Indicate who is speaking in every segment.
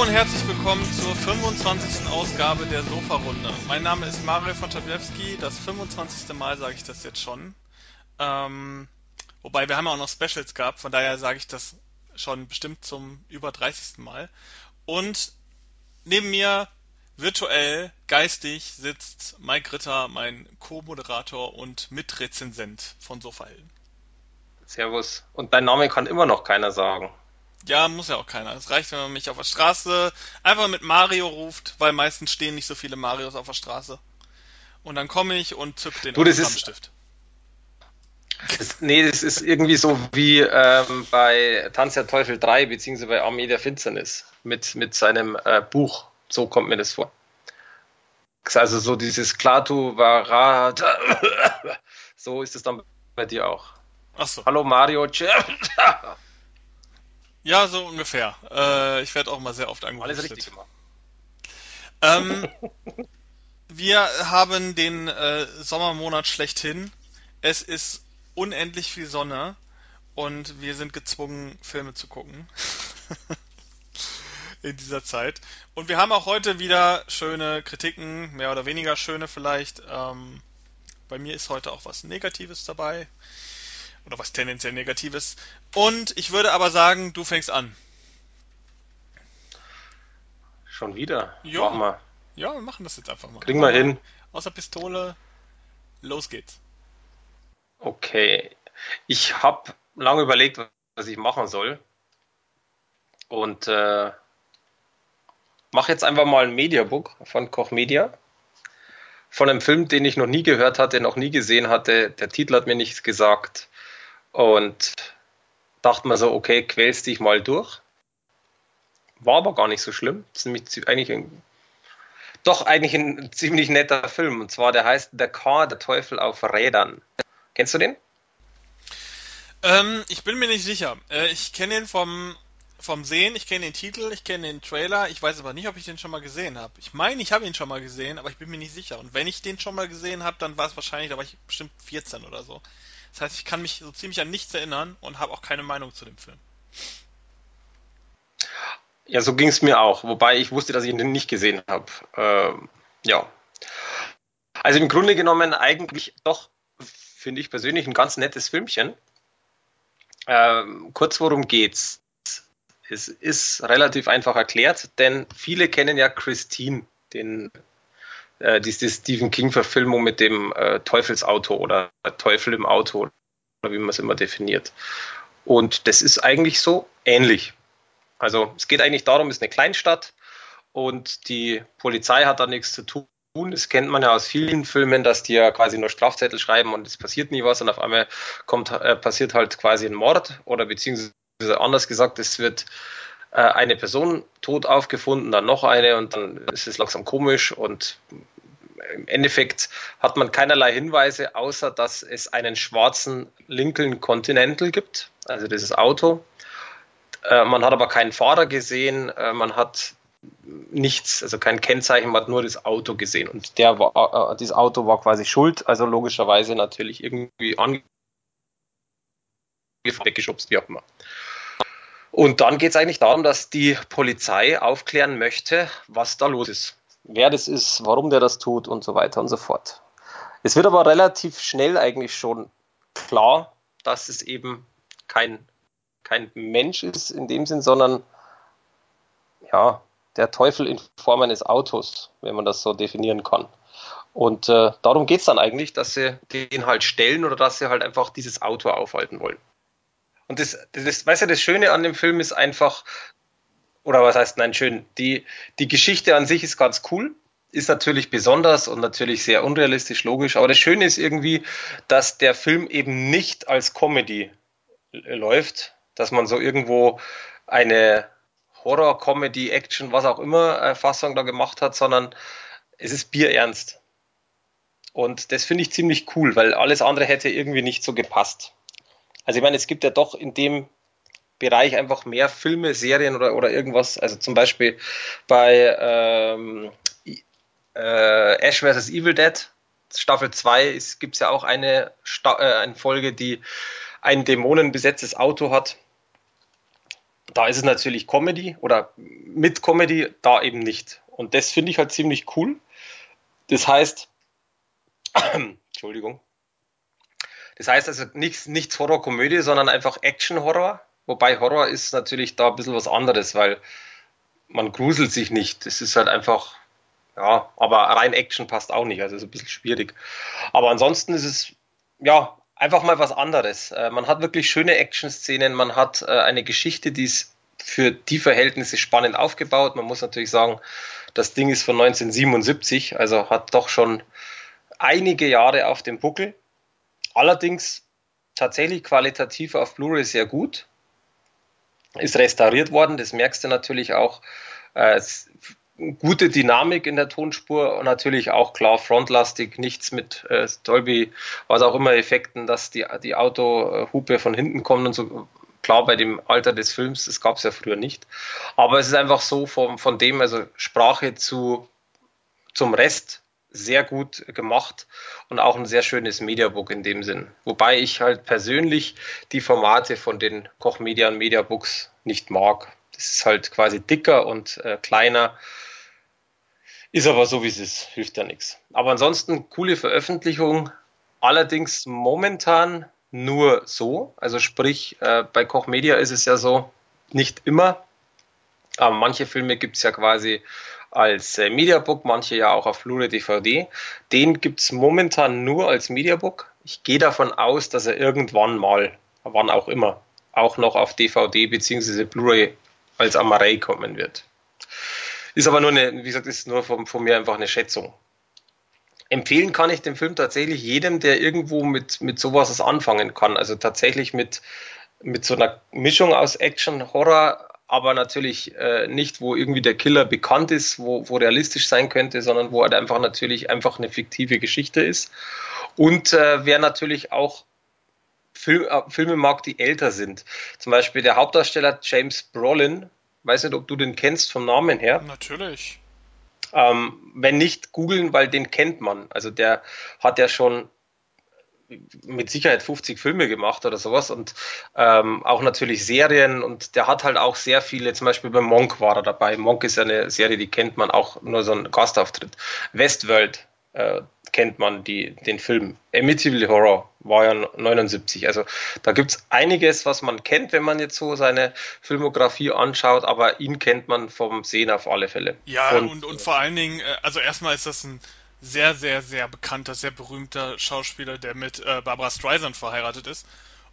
Speaker 1: Und herzlich willkommen zur 25. Ausgabe der Sofa-Runde. Mein Name ist Mario von Tablewski. Das 25. Mal sage ich das jetzt schon. Ähm, wobei wir haben auch noch Specials gehabt, von daher sage ich das schon bestimmt zum über 30. Mal. Und neben mir virtuell, geistig sitzt Mike Ritter, mein Co-Moderator und Mitrezensent von Sofahelden.
Speaker 2: Servus. Und dein Name kann immer noch keiner sagen.
Speaker 1: Ja, muss ja auch keiner. Es reicht, wenn man mich auf der Straße einfach mit Mario ruft, weil meistens stehen nicht so viele Marios auf der Straße. Und dann komme ich und zück den
Speaker 2: du, das ist, das, nee, das ist irgendwie so wie ähm, bei Tanz der Teufel 3, beziehungsweise bei Armee der Finsternis mit, mit seinem äh, Buch. So kommt mir das vor. Also so dieses Klaatu Varat. so ist es dann bei dir auch.
Speaker 1: Ach so.
Speaker 2: Hallo Mario.
Speaker 1: Ja, so ungefähr. Äh, ich werde auch mal sehr oft
Speaker 2: angerufen. Alles richtig gemacht.
Speaker 1: Ähm, wir haben den äh, Sommermonat schlechthin. Es ist unendlich viel Sonne und wir sind gezwungen, Filme zu gucken. In dieser Zeit. Und wir haben auch heute wieder schöne Kritiken, mehr oder weniger schöne vielleicht. Ähm, bei mir ist heute auch was Negatives dabei. Oder was tendenziell Negatives. Und ich würde aber sagen, du fängst an.
Speaker 2: Schon wieder?
Speaker 1: Jo. Mach mal. Ja, wir machen das jetzt einfach mal.
Speaker 2: Kriegen wir hin.
Speaker 1: Außer Pistole, los geht's.
Speaker 2: Okay. Ich habe lange überlegt, was ich machen soll. Und äh, mache jetzt einfach mal ein Mediabook von Koch Media. Von einem Film, den ich noch nie gehört hatte, noch nie gesehen hatte. Der Titel hat mir nichts gesagt. Und dachte mir so, okay, quälst dich mal durch. War aber gar nicht so schlimm. Das ist nämlich eigentlich ein, doch eigentlich ein ziemlich netter Film. Und zwar, der heißt The Car, der Teufel auf Rädern. Kennst du den?
Speaker 1: Ähm, ich bin mir nicht sicher. Äh, ich kenne ihn vom, vom Sehen, ich kenne den Titel, ich kenne den Trailer, ich weiß aber nicht, ob ich den schon mal gesehen habe. Ich meine, ich habe ihn schon mal gesehen, aber ich bin mir nicht sicher. Und wenn ich den schon mal gesehen habe, dann war es wahrscheinlich, da war ich bestimmt 14 oder so. Das heißt, ich kann mich so ziemlich an nichts erinnern und habe auch keine Meinung zu dem Film.
Speaker 2: Ja, so ging es mir auch, wobei ich wusste, dass ich ihn nicht gesehen habe. Ähm, ja. Also im Grunde genommen eigentlich doch, finde ich persönlich, ein ganz nettes Filmchen. Ähm, kurz worum geht's? Es ist relativ einfach erklärt, denn viele kennen ja Christine, den äh, diese Stephen King-Verfilmung mit dem äh, Teufelsauto oder Teufel im Auto oder wie man es immer definiert. Und das ist eigentlich so ähnlich. Also es geht eigentlich darum, es ist eine Kleinstadt und die Polizei hat da nichts zu tun. Das kennt man ja aus vielen Filmen, dass die ja quasi nur Strafzettel schreiben und es passiert nie was und auf einmal kommt, äh, passiert halt quasi ein Mord oder beziehungsweise anders gesagt, es wird äh, eine Person tot aufgefunden, dann noch eine und dann ist es langsam komisch und im Endeffekt hat man keinerlei Hinweise, außer dass es einen schwarzen Lincoln Continental gibt, also dieses Auto. Äh, man hat aber keinen Fahrer gesehen, äh, man hat nichts, also kein Kennzeichen, man hat nur das Auto gesehen und der war, äh, dieses Auto war quasi schuld, also logischerweise natürlich irgendwie weggeschubst, wie auch immer. Und dann geht es eigentlich darum, dass die Polizei aufklären möchte, was da los ist. Wer das ist, warum der das tut und so weiter und so fort. Es wird aber relativ schnell eigentlich schon klar, dass es eben kein, kein Mensch ist in dem Sinn, sondern ja, der Teufel in Form eines Autos, wenn man das so definieren kann. Und äh, darum geht es dann eigentlich, dass sie den halt stellen oder dass sie halt einfach dieses Auto aufhalten wollen. Und das, das, weißt du, das Schöne an dem Film ist einfach, oder was heißt, nein, schön, die, die Geschichte an sich ist ganz cool, ist natürlich besonders und natürlich sehr unrealistisch, logisch, aber das Schöne ist irgendwie, dass der Film eben nicht als Comedy läuft, dass man so irgendwo eine Horror, Comedy, Action, was auch immer äh, Fassung da gemacht hat, sondern es ist bierernst. Und das finde ich ziemlich cool, weil alles andere hätte irgendwie nicht so gepasst. Also ich meine, es gibt ja doch in dem Bereich einfach mehr Filme, Serien oder, oder irgendwas. Also zum Beispiel bei ähm, äh, Ash vs. Evil Dead, Staffel 2, gibt es ja auch eine, Sta äh, eine Folge, die ein dämonenbesetztes Auto hat. Da ist es natürlich Comedy oder mit Comedy, da eben nicht. Und das finde ich halt ziemlich cool. Das heißt, Entschuldigung. Das heißt also nichts, nichts Horror-Komödie, sondern einfach Action-Horror. Wobei Horror ist natürlich da ein bisschen was anderes, weil man gruselt sich nicht. Es ist halt einfach, ja, aber rein Action passt auch nicht, also ist ein bisschen schwierig. Aber ansonsten ist es, ja, einfach mal was anderes. Äh, man hat wirklich schöne Action-Szenen, man hat äh, eine Geschichte, die ist für die Verhältnisse spannend aufgebaut. Man muss natürlich sagen, das Ding ist von 1977, also hat doch schon einige Jahre auf dem Buckel. Allerdings tatsächlich qualitativ auf Blu-ray sehr gut. Ist restauriert worden, das merkst du natürlich auch. Äh, gute Dynamik in der Tonspur und natürlich auch klar frontlastig, nichts mit äh, Dolby, was auch immer Effekten, dass die, die Autohupe von hinten kommt und so. Klar, bei dem Alter des Films, das gab es ja früher nicht. Aber es ist einfach so von, von dem, also Sprache zu, zum Rest sehr gut gemacht und auch ein sehr schönes Mediabook in dem Sinn. Wobei ich halt persönlich die Formate von den Koch Media und Mediabooks nicht mag. Das ist halt quasi dicker und äh, kleiner. Ist aber so, wie es ist. Hilft ja nichts. Aber ansonsten coole Veröffentlichung. Allerdings momentan nur so. Also sprich, äh, bei Koch Media ist es ja so, nicht immer. Aber manche Filme gibt es ja quasi als äh, Mediabook, manche ja auch auf Blu-ray DVD. Den gibt es momentan nur als Mediabook. Ich gehe davon aus, dass er irgendwann mal, wann auch immer, auch noch auf DVD bzw. Blu-ray als Amarei kommen wird. Ist aber nur eine, wie gesagt, ist nur von, von mir einfach eine Schätzung. Empfehlen kann ich den Film tatsächlich jedem, der irgendwo mit, mit sowas anfangen kann. Also tatsächlich mit, mit so einer Mischung aus Action, Horror, aber natürlich äh, nicht, wo irgendwie der Killer bekannt ist, wo, wo realistisch sein könnte, sondern wo halt einfach natürlich einfach eine fiktive Geschichte ist. Und äh, wer natürlich auch Film, äh, Filme mag, die älter sind. Zum Beispiel der Hauptdarsteller James Brolin, weiß nicht, ob du den kennst vom Namen her.
Speaker 1: Natürlich.
Speaker 2: Ähm, wenn nicht, googeln, weil den kennt man. Also der hat ja schon mit Sicherheit 50 Filme gemacht oder sowas und ähm, auch natürlich Serien und der hat halt auch sehr viele, zum Beispiel bei Monk war er dabei. Monk ist eine Serie, die kennt man auch nur so ein Gastauftritt. Westworld äh, kennt man die, den Film. Amityville Horror war ja 79. Also da gibt es einiges, was man kennt, wenn man jetzt so seine Filmografie anschaut, aber ihn kennt man vom Sehen auf alle Fälle.
Speaker 1: Ja, und, und, und vor allen Dingen, äh, also erstmal ist das ein sehr, sehr, sehr bekannter, sehr berühmter Schauspieler, der mit äh, Barbara Streisand verheiratet ist.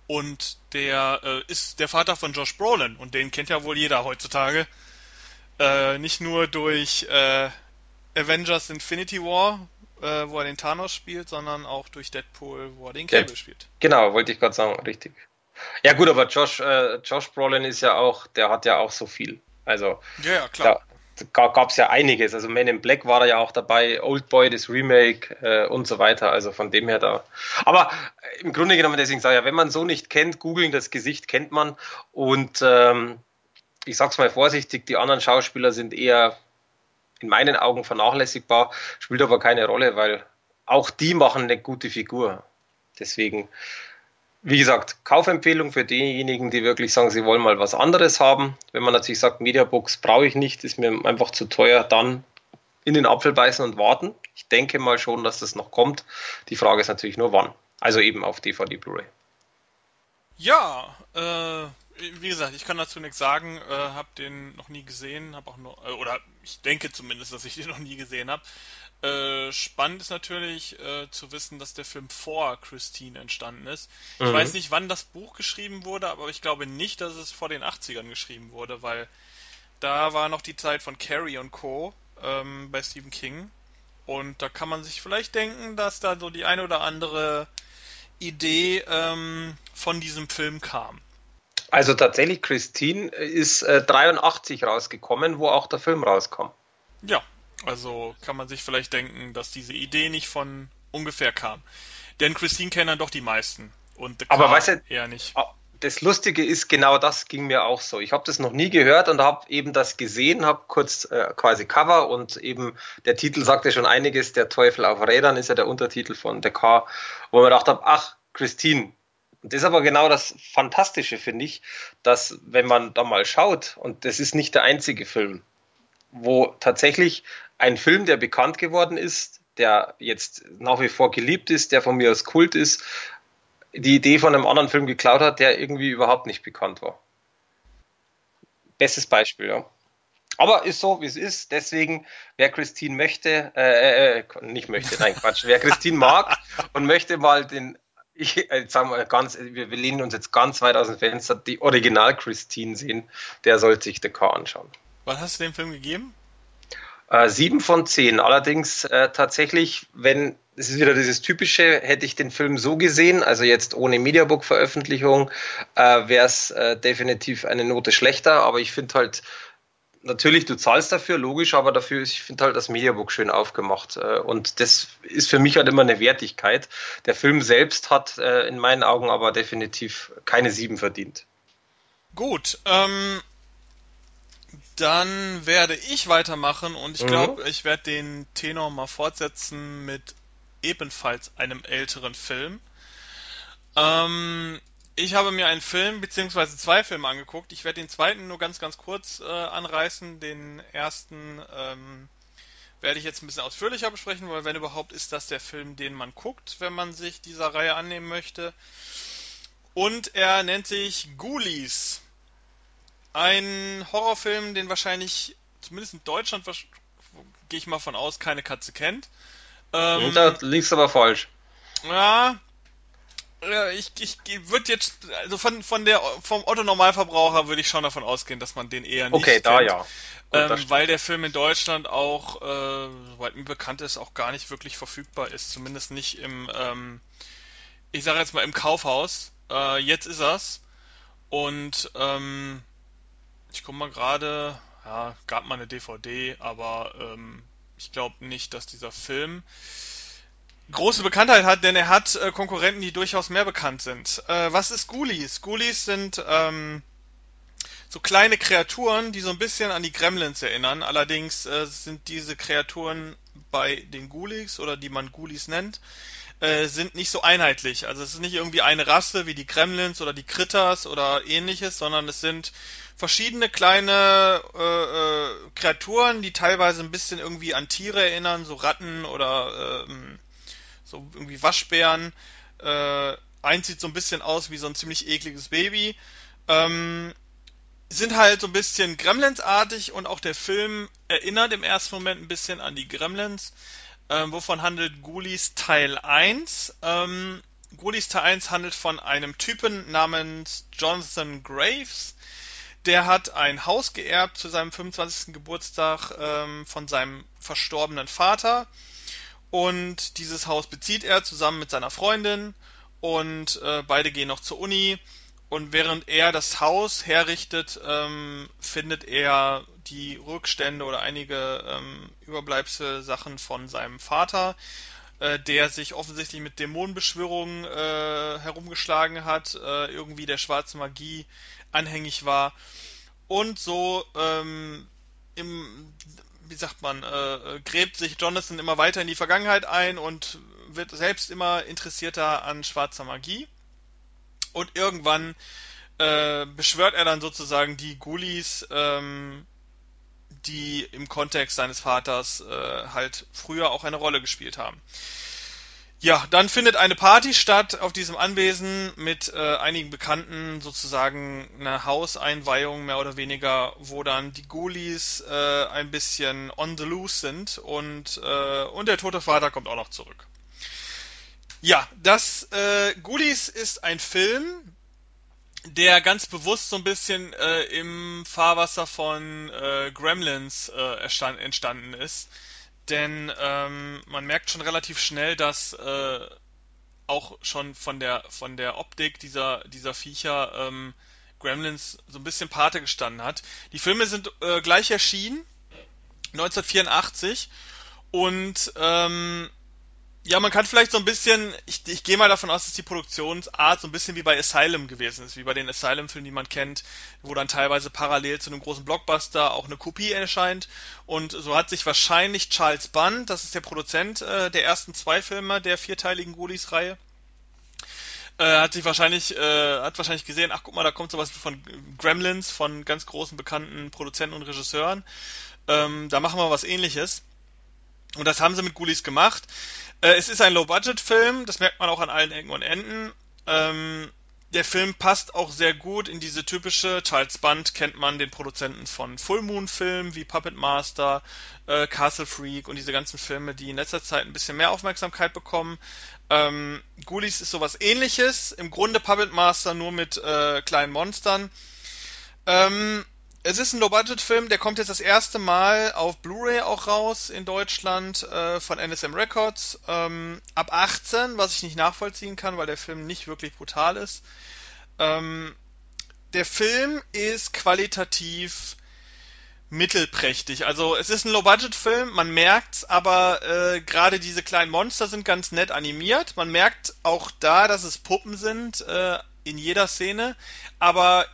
Speaker 1: Und der äh, ist der Vater von Josh Brolin und den kennt ja wohl jeder heutzutage. Äh, nicht nur durch äh, Avengers Infinity War, äh, wo er den Thanos spielt, sondern auch durch Deadpool, wo er den Cable ja, spielt.
Speaker 2: Genau, wollte ich gerade sagen, richtig. Ja gut, aber Josh, äh, Josh Brolin ist ja auch, der hat ja auch so viel. Also
Speaker 1: ja, ja klar
Speaker 2: gab es ja einiges. Also Man in Black war da ja auch dabei, Old Boy, das Remake äh, und so weiter. Also von dem her da. Aber im Grunde genommen, deswegen sage ich ja, wenn man so nicht kennt, googeln, das Gesicht kennt man. Und ähm, ich sag's mal vorsichtig, die anderen Schauspieler sind eher in meinen Augen vernachlässigbar, spielt aber keine Rolle, weil auch die machen eine gute Figur. Deswegen wie gesagt, Kaufempfehlung für diejenigen, die wirklich sagen, sie wollen mal was anderes haben. Wenn man natürlich sagt, Mediabox brauche ich nicht, ist mir einfach zu teuer, dann in den Apfel beißen und warten. Ich denke mal schon, dass das noch kommt. Die Frage ist natürlich nur wann. Also eben auf DVD Blu-ray.
Speaker 1: Ja, äh, wie gesagt, ich kann dazu nichts sagen, äh, habe den noch nie gesehen, habe auch nur, äh, oder ich denke zumindest, dass ich den noch nie gesehen habe. Äh, spannend ist natürlich äh, zu wissen, dass der Film vor Christine entstanden ist. Ich mhm. weiß nicht, wann das Buch geschrieben wurde, aber ich glaube nicht, dass es vor den 80ern geschrieben wurde, weil da war noch die Zeit von Carrie und Co. Ähm, bei Stephen King. Und da kann man sich vielleicht denken, dass da so die eine oder andere Idee ähm, von diesem Film kam.
Speaker 2: Also tatsächlich, Christine ist äh, 83 rausgekommen, wo auch der Film rauskam.
Speaker 1: Ja, also kann man sich vielleicht denken, dass diese Idee nicht von ungefähr kam. Denn Christine kennen dann doch die meisten. Und
Speaker 2: Aber weißt du, eher nicht. Ah, das Lustige ist, genau das ging mir auch so. Ich habe das noch nie gehört und habe eben das gesehen, habe kurz äh, quasi Cover und eben der Titel sagte schon einiges, der Teufel auf Rädern ist ja der Untertitel von The Car, wo man gedacht habe, ach, Christine, Und das ist aber genau das Fantastische, finde ich, dass wenn man da mal schaut, und das ist nicht der einzige Film, wo tatsächlich ein Film, der bekannt geworden ist, der jetzt nach wie vor geliebt ist, der von mir als Kult ist, die Idee von einem anderen Film geklaut hat, der irgendwie überhaupt nicht bekannt war. Bestes Beispiel, ja. Aber ist so, wie es ist. Deswegen, wer Christine möchte, äh, äh, äh nicht möchte, nein, Quatsch, wer Christine mag und möchte mal den, ich jetzt sagen wir ganz, wir, wir lehnen uns jetzt ganz weit aus dem Fenster, die Original Christine sehen, der sollte sich The Car anschauen.
Speaker 1: Was hast du dem Film gegeben?
Speaker 2: Äh, sieben von zehn. Allerdings äh, tatsächlich, wenn es ist wieder dieses typische, hätte ich den Film so gesehen, also jetzt ohne Mediabook-Veröffentlichung, äh, wäre es äh, definitiv eine Note schlechter. Aber ich finde halt, natürlich, du zahlst dafür, logisch, aber dafür ist, ich finde halt das Mediabook schön aufgemacht. Äh, und das ist für mich halt immer eine Wertigkeit. Der Film selbst hat äh, in meinen Augen aber definitiv keine sieben verdient.
Speaker 1: Gut, ähm, dann werde ich weitermachen und ich glaube, mhm. ich werde den Tenor mal fortsetzen mit ebenfalls einem älteren Film. Ähm, ich habe mir einen Film beziehungsweise zwei Filme angeguckt. Ich werde den zweiten nur ganz, ganz kurz äh, anreißen. Den ersten ähm, werde ich jetzt ein bisschen ausführlicher besprechen, weil wenn überhaupt ist das der Film, den man guckt, wenn man sich dieser Reihe annehmen möchte. Und er nennt sich Ghoulies. Ein Horrorfilm, den wahrscheinlich, zumindest in Deutschland, gehe ich mal von aus, keine Katze kennt.
Speaker 2: Ähm, da liegst aber falsch.
Speaker 1: Ja, ich, ich würde jetzt, also von, von der, vom Otto Normalverbraucher würde ich schon davon ausgehen, dass man den eher nicht
Speaker 2: Okay,
Speaker 1: kennt.
Speaker 2: da ja.
Speaker 1: Gut, ähm, weil der Film in Deutschland auch, äh, soweit mir bekannt ist, auch gar nicht wirklich verfügbar ist. Zumindest nicht im, ähm, ich sage jetzt mal im Kaufhaus. Äh, jetzt ist er's. Und ähm, ich guck mal gerade, ja, gab mal eine DVD, aber ähm, ich glaube nicht, dass dieser Film große Bekanntheit hat, denn er hat äh, Konkurrenten, die durchaus mehr bekannt sind. Äh, was ist Ghoulies? Ghoulies sind ähm, so kleine Kreaturen, die so ein bisschen an die Gremlins erinnern. Allerdings äh, sind diese Kreaturen bei den Ghoulies oder die man Ghoulies nennt, äh, sind nicht so einheitlich. Also es ist nicht irgendwie eine Rasse wie die Gremlins oder die Critters oder ähnliches, sondern es sind verschiedene kleine äh, äh, Kreaturen, die teilweise ein bisschen irgendwie an Tiere erinnern, so Ratten oder ähm, so irgendwie Waschbären. Äh, eins sieht so ein bisschen aus wie so ein ziemlich ekliges Baby. Ähm, sind halt so ein bisschen Gremlins-artig und auch der Film erinnert im ersten Moment ein bisschen an die Gremlins. Ähm, wovon handelt Ghoulies Teil 1? Ähm, Ghoulies Teil 1 handelt von einem Typen namens Jonathan Graves. Der hat ein Haus geerbt zu seinem 25. Geburtstag ähm, von seinem verstorbenen Vater. Und dieses Haus bezieht er zusammen mit seiner Freundin. Und äh, beide gehen noch zur Uni. Und während er das Haus herrichtet, ähm, findet er die Rückstände oder einige ähm, Überbleibselsachen von seinem Vater, äh, der sich offensichtlich mit Dämonenbeschwörungen äh, herumgeschlagen hat, äh, irgendwie der schwarzen Magie anhängig war. Und so ähm, im, wie sagt man, äh, gräbt sich Jonathan immer weiter in die Vergangenheit ein und wird selbst immer interessierter an schwarzer Magie. Und irgendwann äh, beschwört er dann sozusagen die Ghoulies, ähm, die im Kontext seines Vaters äh, halt früher auch eine Rolle gespielt haben. Ja, dann findet eine Party statt auf diesem Anwesen mit äh, einigen Bekannten, sozusagen eine Hauseinweihung mehr oder weniger, wo dann die Ghoulies äh, ein bisschen on the loose sind und, äh, und der tote Vater kommt auch noch zurück. Ja, das äh, Ghoulies ist ein Film, der ganz bewusst so ein bisschen äh, im Fahrwasser von äh, Gremlins äh, entstanden ist. Denn ähm, man merkt schon relativ schnell, dass äh, auch schon von der von der Optik dieser dieser Viecher ähm, Gremlins so ein bisschen Pate gestanden hat. Die Filme sind äh, gleich erschienen 1984 und ähm, ja, man kann vielleicht so ein bisschen, ich, ich gehe mal davon aus, dass die Produktionsart so ein bisschen wie bei Asylum gewesen ist, wie bei den Asylum-Filmen, die man kennt, wo dann teilweise parallel zu einem großen Blockbuster auch eine Kopie erscheint. Und so hat sich wahrscheinlich Charles Band, das ist der Produzent äh, der ersten zwei Filme der vierteiligen Ghoulies-Reihe, Äh, hat sich wahrscheinlich, äh, hat wahrscheinlich gesehen, ach guck mal, da kommt sowas von Gremlins, von ganz großen bekannten Produzenten und Regisseuren. Ähm, da machen wir was ähnliches. Und das haben sie mit Ghoulies gemacht. Äh, es ist ein Low-Budget-Film, das merkt man auch an allen Ecken und Enden. Ähm, der Film passt auch sehr gut in diese typische, Charles Band kennt man den Produzenten von Full Moon Filmen wie Puppet Master, äh, Castle Freak und diese ganzen Filme, die in letzter Zeit ein bisschen mehr Aufmerksamkeit bekommen. Ähm, Ghoulies ist sowas ähnliches, im Grunde Puppet Master nur mit äh, kleinen Monstern. Ähm, es ist ein Low-Budget-Film, der kommt jetzt das erste Mal auf Blu-ray auch raus in Deutschland äh, von NSM Records. Ähm, ab 18, was ich nicht nachvollziehen kann, weil der Film nicht wirklich brutal ist. Ähm, der Film ist qualitativ mittelprächtig. Also es ist ein Low-Budget-Film, man merkt's, aber äh, gerade diese kleinen Monster sind ganz nett animiert. Man merkt auch da, dass es Puppen sind äh, in jeder Szene, aber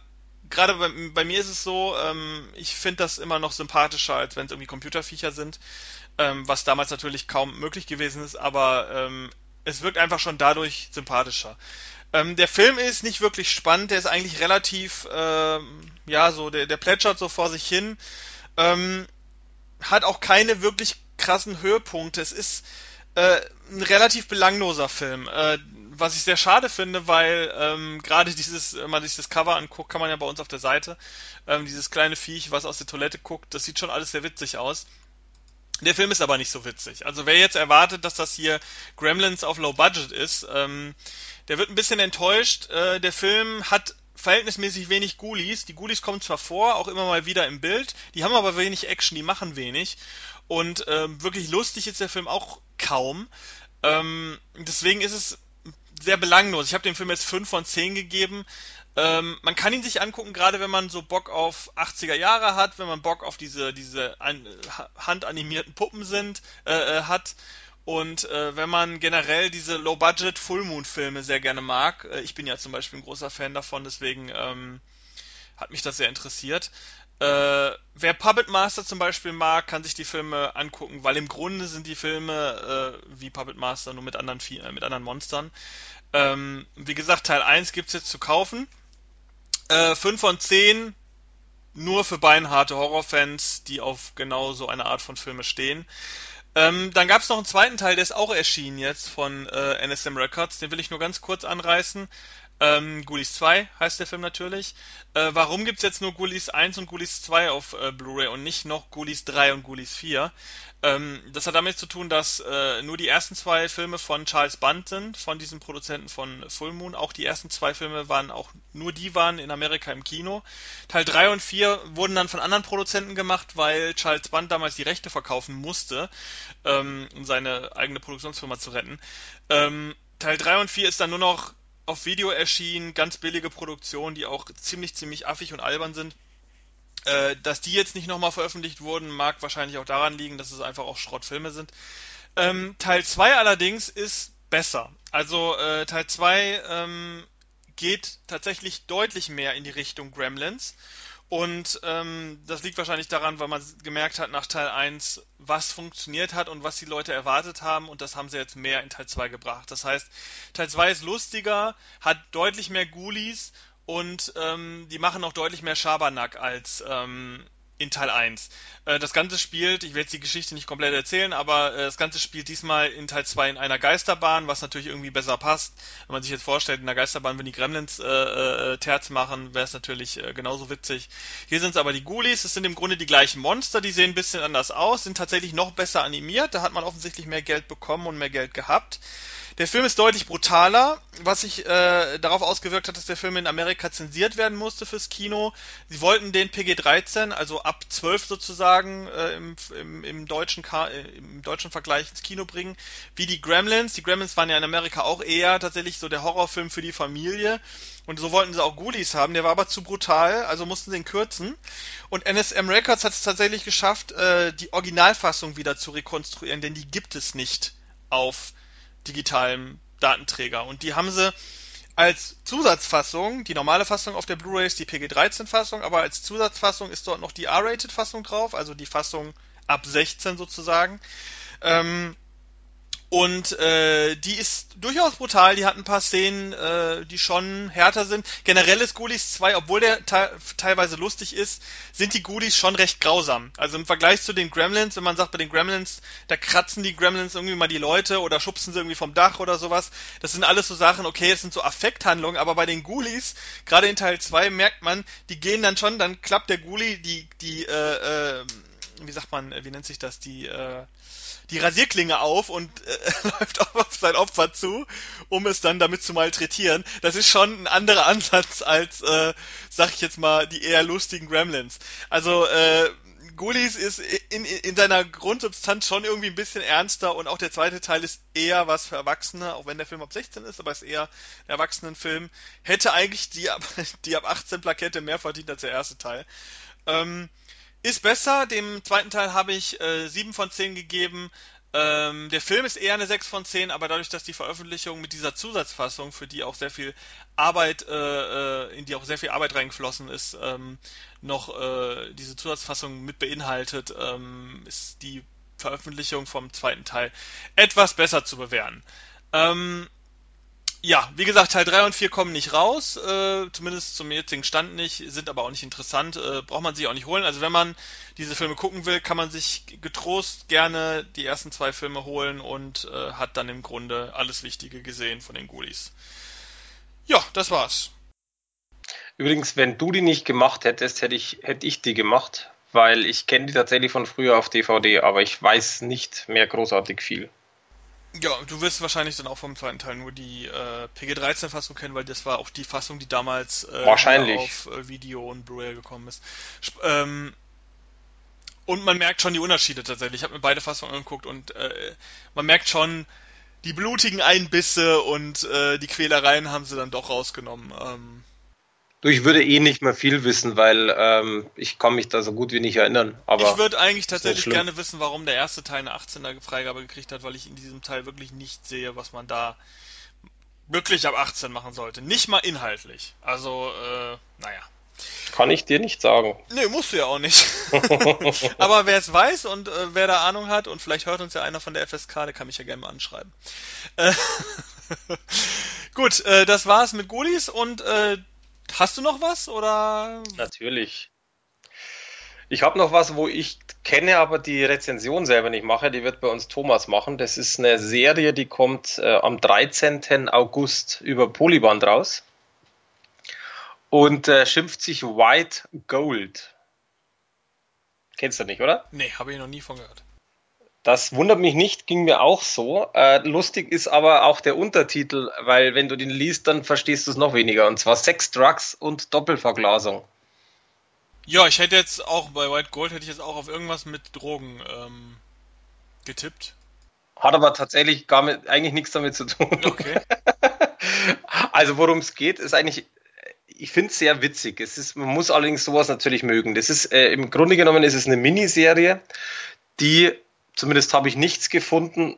Speaker 1: gerade bei, bei, mir ist es so, ähm, ich finde das immer noch sympathischer, als wenn es irgendwie Computerviecher sind, ähm, was damals natürlich kaum möglich gewesen ist, aber ähm, es wirkt einfach schon dadurch sympathischer. Ähm, der Film ist nicht wirklich spannend, der ist eigentlich relativ, ähm, ja, so, der, der plätschert so vor sich hin, ähm, hat auch keine wirklich krassen Höhepunkte. Es ist äh, ein relativ belangloser Film. Äh, was ich sehr schade finde, weil ähm, gerade dieses, wenn man sich das Cover anguckt, kann man ja bei uns auf der Seite, ähm, dieses kleine Viech, was aus der Toilette guckt, das sieht schon alles sehr witzig aus. Der Film ist aber nicht so witzig. Also wer jetzt erwartet, dass das hier Gremlins auf Low Budget ist, ähm, der wird ein bisschen enttäuscht. Äh, der Film hat verhältnismäßig wenig Ghoulies. Die Ghoulies kommen zwar vor, auch immer mal wieder im Bild, die haben aber wenig Action, die machen wenig. Und ähm, wirklich lustig ist der Film auch kaum. Ähm, deswegen ist es sehr belanglos. Ich habe dem Film jetzt 5 von 10 gegeben. Ähm, man kann ihn sich angucken, gerade wenn man so Bock auf 80er Jahre hat, wenn man Bock auf diese, diese an, handanimierten Puppen sind, äh, äh, hat. Und äh, wenn man generell diese Low-Budget Full Moon Filme sehr gerne mag, äh, ich bin ja zum Beispiel ein großer Fan davon, deswegen ähm, hat mich das sehr interessiert. Äh, wer Puppet Master zum Beispiel mag, kann sich die Filme angucken, weil im Grunde sind die Filme äh, wie Puppet Master nur mit anderen, äh, mit anderen Monstern. Ähm, wie gesagt, Teil 1 gibt es jetzt zu kaufen. Äh, 5 von 10 nur für beinharte Horrorfans, die auf genau so eine Art von Filme stehen. Ähm, dann gab es noch einen zweiten Teil, der ist auch erschienen jetzt von äh, NSM Records. Den will ich nur ganz kurz anreißen. Ähm, Ghoulies 2 heißt der Film natürlich. Äh, warum gibt's jetzt nur Ghoulies 1 und Ghoulies 2 auf äh, Blu-ray und nicht noch Ghoulies 3 und Ghoulies 4? Ähm, das hat damit zu tun, dass äh, nur die ersten zwei Filme von Charles Band sind, von diesem Produzenten von Full Moon. Auch die ersten zwei Filme waren auch, nur die waren in Amerika im Kino. Teil 3 und 4 wurden dann von anderen Produzenten gemacht, weil Charles Band damals die Rechte verkaufen musste, ähm, um seine eigene Produktionsfirma zu retten. Ähm, Teil 3 und 4 ist dann nur noch auf Video erschienen, ganz billige Produktionen, die auch ziemlich, ziemlich affig und albern sind. Äh, dass die jetzt nicht nochmal veröffentlicht wurden, mag wahrscheinlich auch daran liegen, dass es einfach auch Schrottfilme sind. Ähm, Teil 2 allerdings ist besser. Also äh, Teil 2 ähm, geht tatsächlich deutlich mehr in die Richtung Gremlins und ähm, das liegt wahrscheinlich daran, weil man gemerkt hat nach Teil 1, was funktioniert hat und was die Leute erwartet haben. Und das haben sie jetzt mehr in Teil 2 gebracht. Das heißt, Teil 2 ist lustiger, hat deutlich mehr Ghoulies und ähm, die machen auch deutlich mehr Schabernack als ähm, in Teil 1. Äh, das Ganze spielt, ich will jetzt die Geschichte nicht komplett erzählen, aber äh, das Ganze spielt diesmal in Teil 2 in einer Geisterbahn, was natürlich irgendwie besser passt. Wenn man sich jetzt vorstellt, in der Geisterbahn, wenn die Gremlins äh, äh, Terz machen, wäre es natürlich genauso witzig. Hier sind es aber die Ghoulies, es sind im Grunde die gleichen Monster, die sehen ein bisschen anders aus, sind tatsächlich noch besser animiert, da hat man offensichtlich mehr Geld bekommen und mehr Geld gehabt. Der Film ist deutlich brutaler, was sich äh, darauf ausgewirkt hat, dass der Film in Amerika zensiert werden musste fürs Kino. Sie wollten den PG-13, also ab 12 sozusagen, äh, im, im, im, deutschen äh, im deutschen Vergleich ins Kino bringen, wie die Gremlins. Die Gremlins waren ja in Amerika auch eher tatsächlich so der Horrorfilm für die Familie. Und so wollten sie auch Ghoulies haben, der war aber zu brutal, also mussten sie ihn kürzen. Und NSM Records hat es tatsächlich geschafft, äh, die Originalfassung wieder zu rekonstruieren, denn die gibt es nicht auf digitalem Datenträger. Und die haben sie als Zusatzfassung, die normale Fassung auf der Blu-ray ist die PG-13-Fassung, aber als Zusatzfassung ist dort noch die R-Rated-Fassung drauf, also die Fassung ab 16 sozusagen. Ähm, Und äh, die ist durchaus brutal, die hat ein paar Szenen, äh, die schon härter sind. Generell ist Ghoulies 2, obwohl der te teilweise lustig ist, sind die Ghoulies schon recht grausam. Also im Vergleich zu den Gremlins, wenn man sagt, bei den Gremlins, da kratzen die Gremlins irgendwie mal die Leute oder schubsen sie irgendwie vom Dach oder sowas. Das sind alles so Sachen, okay, es sind so Affekthandlungen, aber bei den Ghoulies, gerade in Teil 2 merkt man, die gehen dann schon, dann klappt der Ghoulie die, die, äh, äh, wie sagt man, wie nennt sich das, die, äh, die Rasierklinge auf und äh, läuft auf sein Opfer zu, um es dann damit zu malträtieren. Das ist schon ein anderer Ansatz als, äh, sag ich jetzt mal, die eher lustigen Gremlins. Also, äh, Ghoulies ist in, in seiner Grundsubstanz schon irgendwie ein bisschen ernster und auch der zweite Teil ist eher was für Erwachsene, auch wenn der Film ab 16 ist, aber ist eher ein Erwachsenenfilm. Hätte eigentlich die ab, die ab 18 Plakette mehr verdient als der erste Teil. Ähm, ist besser, dem zweiten Teil habe ich äh, 7 von 10 gegeben. Ähm, der Film ist eher eine 6 von 10, aber dadurch, dass die Veröffentlichung mit dieser Zusatzfassung, für die auch sehr viel Arbeit, äh, äh, in die auch sehr viel Arbeit reingeflossen ist, ähm, noch äh, diese Zusatzfassung mit beinhaltet, ähm, ist die Veröffentlichung vom zweiten Teil etwas besser zu bewerten. Ähm, ja, wie gesagt, Teil 3 und 4 kommen nicht raus, äh, zumindest zum jetzigen Stand nicht, sind aber auch nicht interessant, äh, braucht man sich auch nicht holen. Also wenn man diese Filme gucken will, kann man sich getrost gerne die ersten zwei Filme holen und äh, hat dann im Grunde alles Wichtige gesehen von den Ghoulies. Ja, das war's.
Speaker 2: Übrigens, wenn du die nicht gemacht hättest, hätte ich, hätte ich die gemacht, weil ich kenne die tatsächlich von früher auf DVD, aber ich weiß nicht mehr großartig viel.
Speaker 1: Ja, du wirst wahrscheinlich dann auch vom zweiten Teil nur die äh, PG-13-Fassung kennen, weil das war auch die Fassung, die damals
Speaker 2: äh, wahrscheinlich.
Speaker 1: auf äh, Video und Blu-ray gekommen ist. Sp ähm, und man merkt schon die Unterschiede tatsächlich. Ich habe mir beide Fassungen angeguckt und äh, man merkt schon die blutigen Einbisse und äh, die Quälereien haben sie dann doch rausgenommen. Ähm,
Speaker 2: Du, ich würde eh nicht mehr viel wissen, weil ähm, ich kann mich da so gut wie nicht erinnern. Aber
Speaker 1: ich würde eigentlich tatsächlich gerne wissen, warum der erste Teil eine 18er Freigabe gekriegt hat, weil ich in diesem Teil wirklich nicht sehe, was man da wirklich ab 18 machen sollte. Nicht mal inhaltlich. Also, äh, naja.
Speaker 2: Kann ich dir nicht sagen.
Speaker 1: Nee, musst du ja auch nicht. Aber wer es weiß und äh, wer da Ahnung hat, und vielleicht hört uns ja einer von der FSK, der kann mich ja gerne mal anschreiben. Äh, Gut, äh, das war's mit Gulis und äh, Hast du noch was oder?
Speaker 2: Natürlich. Ich habe noch was, wo ich kenne, aber die Rezension selber nicht mache. Die wird bei uns Thomas machen. Das ist eine Serie, die kommt äh, am 13. August über Polyband raus und äh, schimpft sich White Gold. Kennst du nicht, oder?
Speaker 1: Nee, habe ich noch nie von gehört.
Speaker 2: Das wundert mich nicht, ging mir auch so. Äh, lustig ist aber auch der Untertitel, weil wenn du den liest, dann verstehst du es noch weniger. Und zwar Sex, Drugs und Doppelverglasung.
Speaker 1: Ja, ich hätte jetzt auch bei White Gold hätte ich jetzt auch auf irgendwas mit Drogen ähm, getippt.
Speaker 2: Hat aber tatsächlich gar mit, eigentlich nichts damit zu tun.
Speaker 1: Okay.
Speaker 2: also worum es geht, ist eigentlich, ich finde es sehr witzig. Es ist, man muss allerdings sowas natürlich mögen. Das ist äh, im Grunde genommen ist es eine Miniserie, die zumindest habe ich nichts gefunden,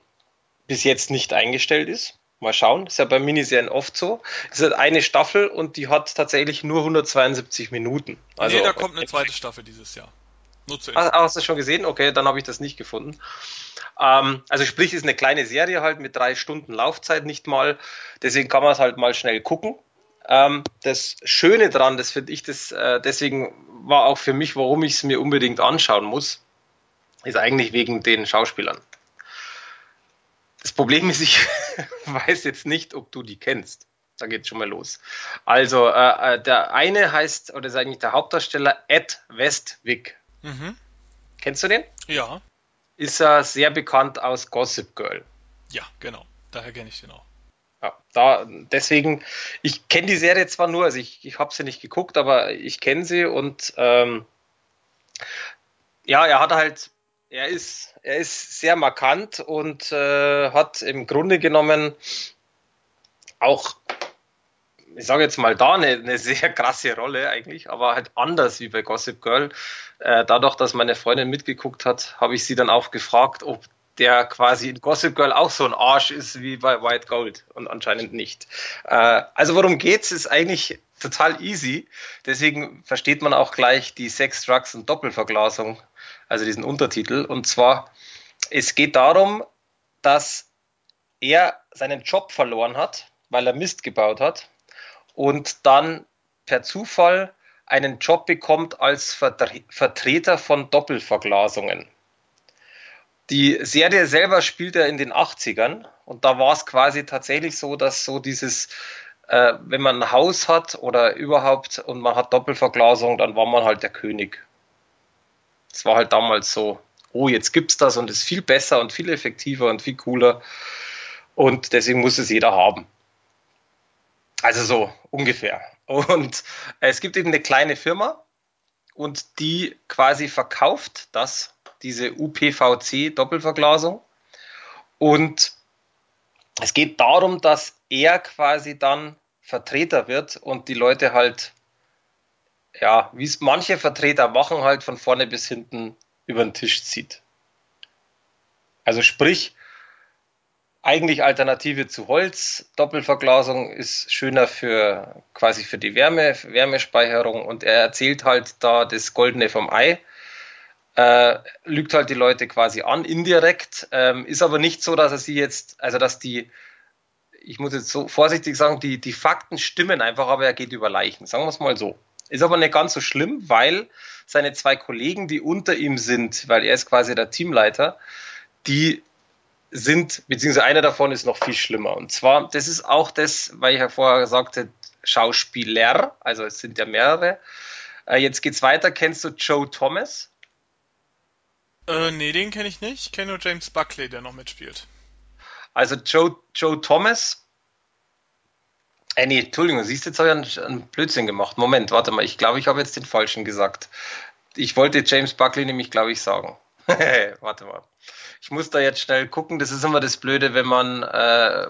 Speaker 2: bis jetzt nicht eingestellt ist. Mal schauen, ist ja bei Miniserien oft so. Es ist eine Staffel und die hat tatsächlich nur 172 Minuten.
Speaker 1: Also, nee, da kommt eine zweite Staffel dieses Jahr.
Speaker 2: Nutze ich. Ah, hast du das schon gesehen? Okay, dann habe ich das nicht gefunden. Ähm, also sprich, es ist eine kleine Serie halt mit drei Stunden Laufzeit nicht mal. Deswegen kann man es halt mal schnell gucken. Ähm, das Schöne dran, das finde ich, das, äh, deswegen war auch für mich, warum ich es mir unbedingt anschauen muss ist eigentlich wegen den Schauspielern. Das Problem ist, ich weiß jetzt nicht, ob du die kennst. Da geht schon mal los. Also, äh, äh, der eine heißt, oder ist eigentlich der Hauptdarsteller, Ed Westwick. Mhm. Kennst du den?
Speaker 1: Ja.
Speaker 2: Ist er sehr bekannt aus Gossip Girl.
Speaker 1: Ja, genau. Daher kenne ich den auch.
Speaker 2: Ja, da, deswegen, ich kenne die Serie zwar nur, also ich, ich habe sie nicht geguckt, aber ich kenne sie und ähm, ja, er hat halt er ist, er ist sehr markant und äh, hat im Grunde genommen auch, ich sage jetzt mal da, eine, eine, sehr krasse Rolle eigentlich, aber halt anders wie bei Gossip Girl. Äh, dadurch, dass meine Freundin mitgeguckt hat, habe ich sie dann auch gefragt, ob der quasi in Gossip Girl auch so ein Arsch ist wie bei White Gold und anscheinend nicht. Äh, also worum geht's, ist eigentlich total easy. Deswegen versteht man auch gleich die Sex, Drugs und Doppelverglasung also diesen Untertitel. Und zwar, es geht darum, dass er seinen Job verloren hat, weil er Mist gebaut hat und dann per Zufall einen Job bekommt als Vertre Vertreter von Doppelverglasungen. Die Serie selber spielt er in den 80ern und da war es quasi tatsächlich so, dass so dieses, äh, wenn man ein Haus hat oder überhaupt und man hat Doppelverglasung, dann war man halt der König. Es war halt damals so, oh, jetzt gibt's das und ist viel besser und viel effektiver und viel cooler und deswegen muss es jeder haben. Also so ungefähr. Und es gibt eben eine kleine Firma und die quasi verkauft das, diese UPVC-Doppelverglasung. Und es geht darum, dass er quasi dann Vertreter wird und die Leute halt, ja, wie es manche Vertreter machen, halt von vorne bis hinten über den Tisch zieht. Also sprich, eigentlich Alternative zu Holz. Doppelverglasung ist schöner für quasi für die Wärme, Wärmespeicherung und er erzählt halt da das Goldene vom Ei. Äh, lügt halt die Leute quasi an, indirekt. Ähm, ist aber nicht so, dass er sie jetzt, also dass die, ich muss jetzt so vorsichtig sagen, die, die Fakten stimmen einfach, aber er geht über Leichen. Sagen wir es mal so. Ist aber nicht ganz so schlimm, weil seine zwei Kollegen, die unter ihm sind, weil er ist quasi der Teamleiter, die sind, beziehungsweise einer davon ist noch viel schlimmer. Und zwar, das ist auch das, weil ich ja vorher sagte, Schauspieler, also es sind ja mehrere. Äh, jetzt geht's weiter. Kennst du Joe Thomas?
Speaker 1: Äh, nee, den kenne ich nicht. Ich kenne nur James Buckley, der noch mitspielt.
Speaker 2: Also Joe, Joe Thomas. Äh, nee, Entschuldigung, siehst du, jetzt habe ich einen, einen Blödsinn gemacht. Moment, warte mal, ich glaube, ich habe jetzt den falschen gesagt. Ich wollte James Buckley nämlich, glaube ich, sagen. warte mal ich muss da jetzt schnell gucken. Das ist immer das Blöde, wenn man äh,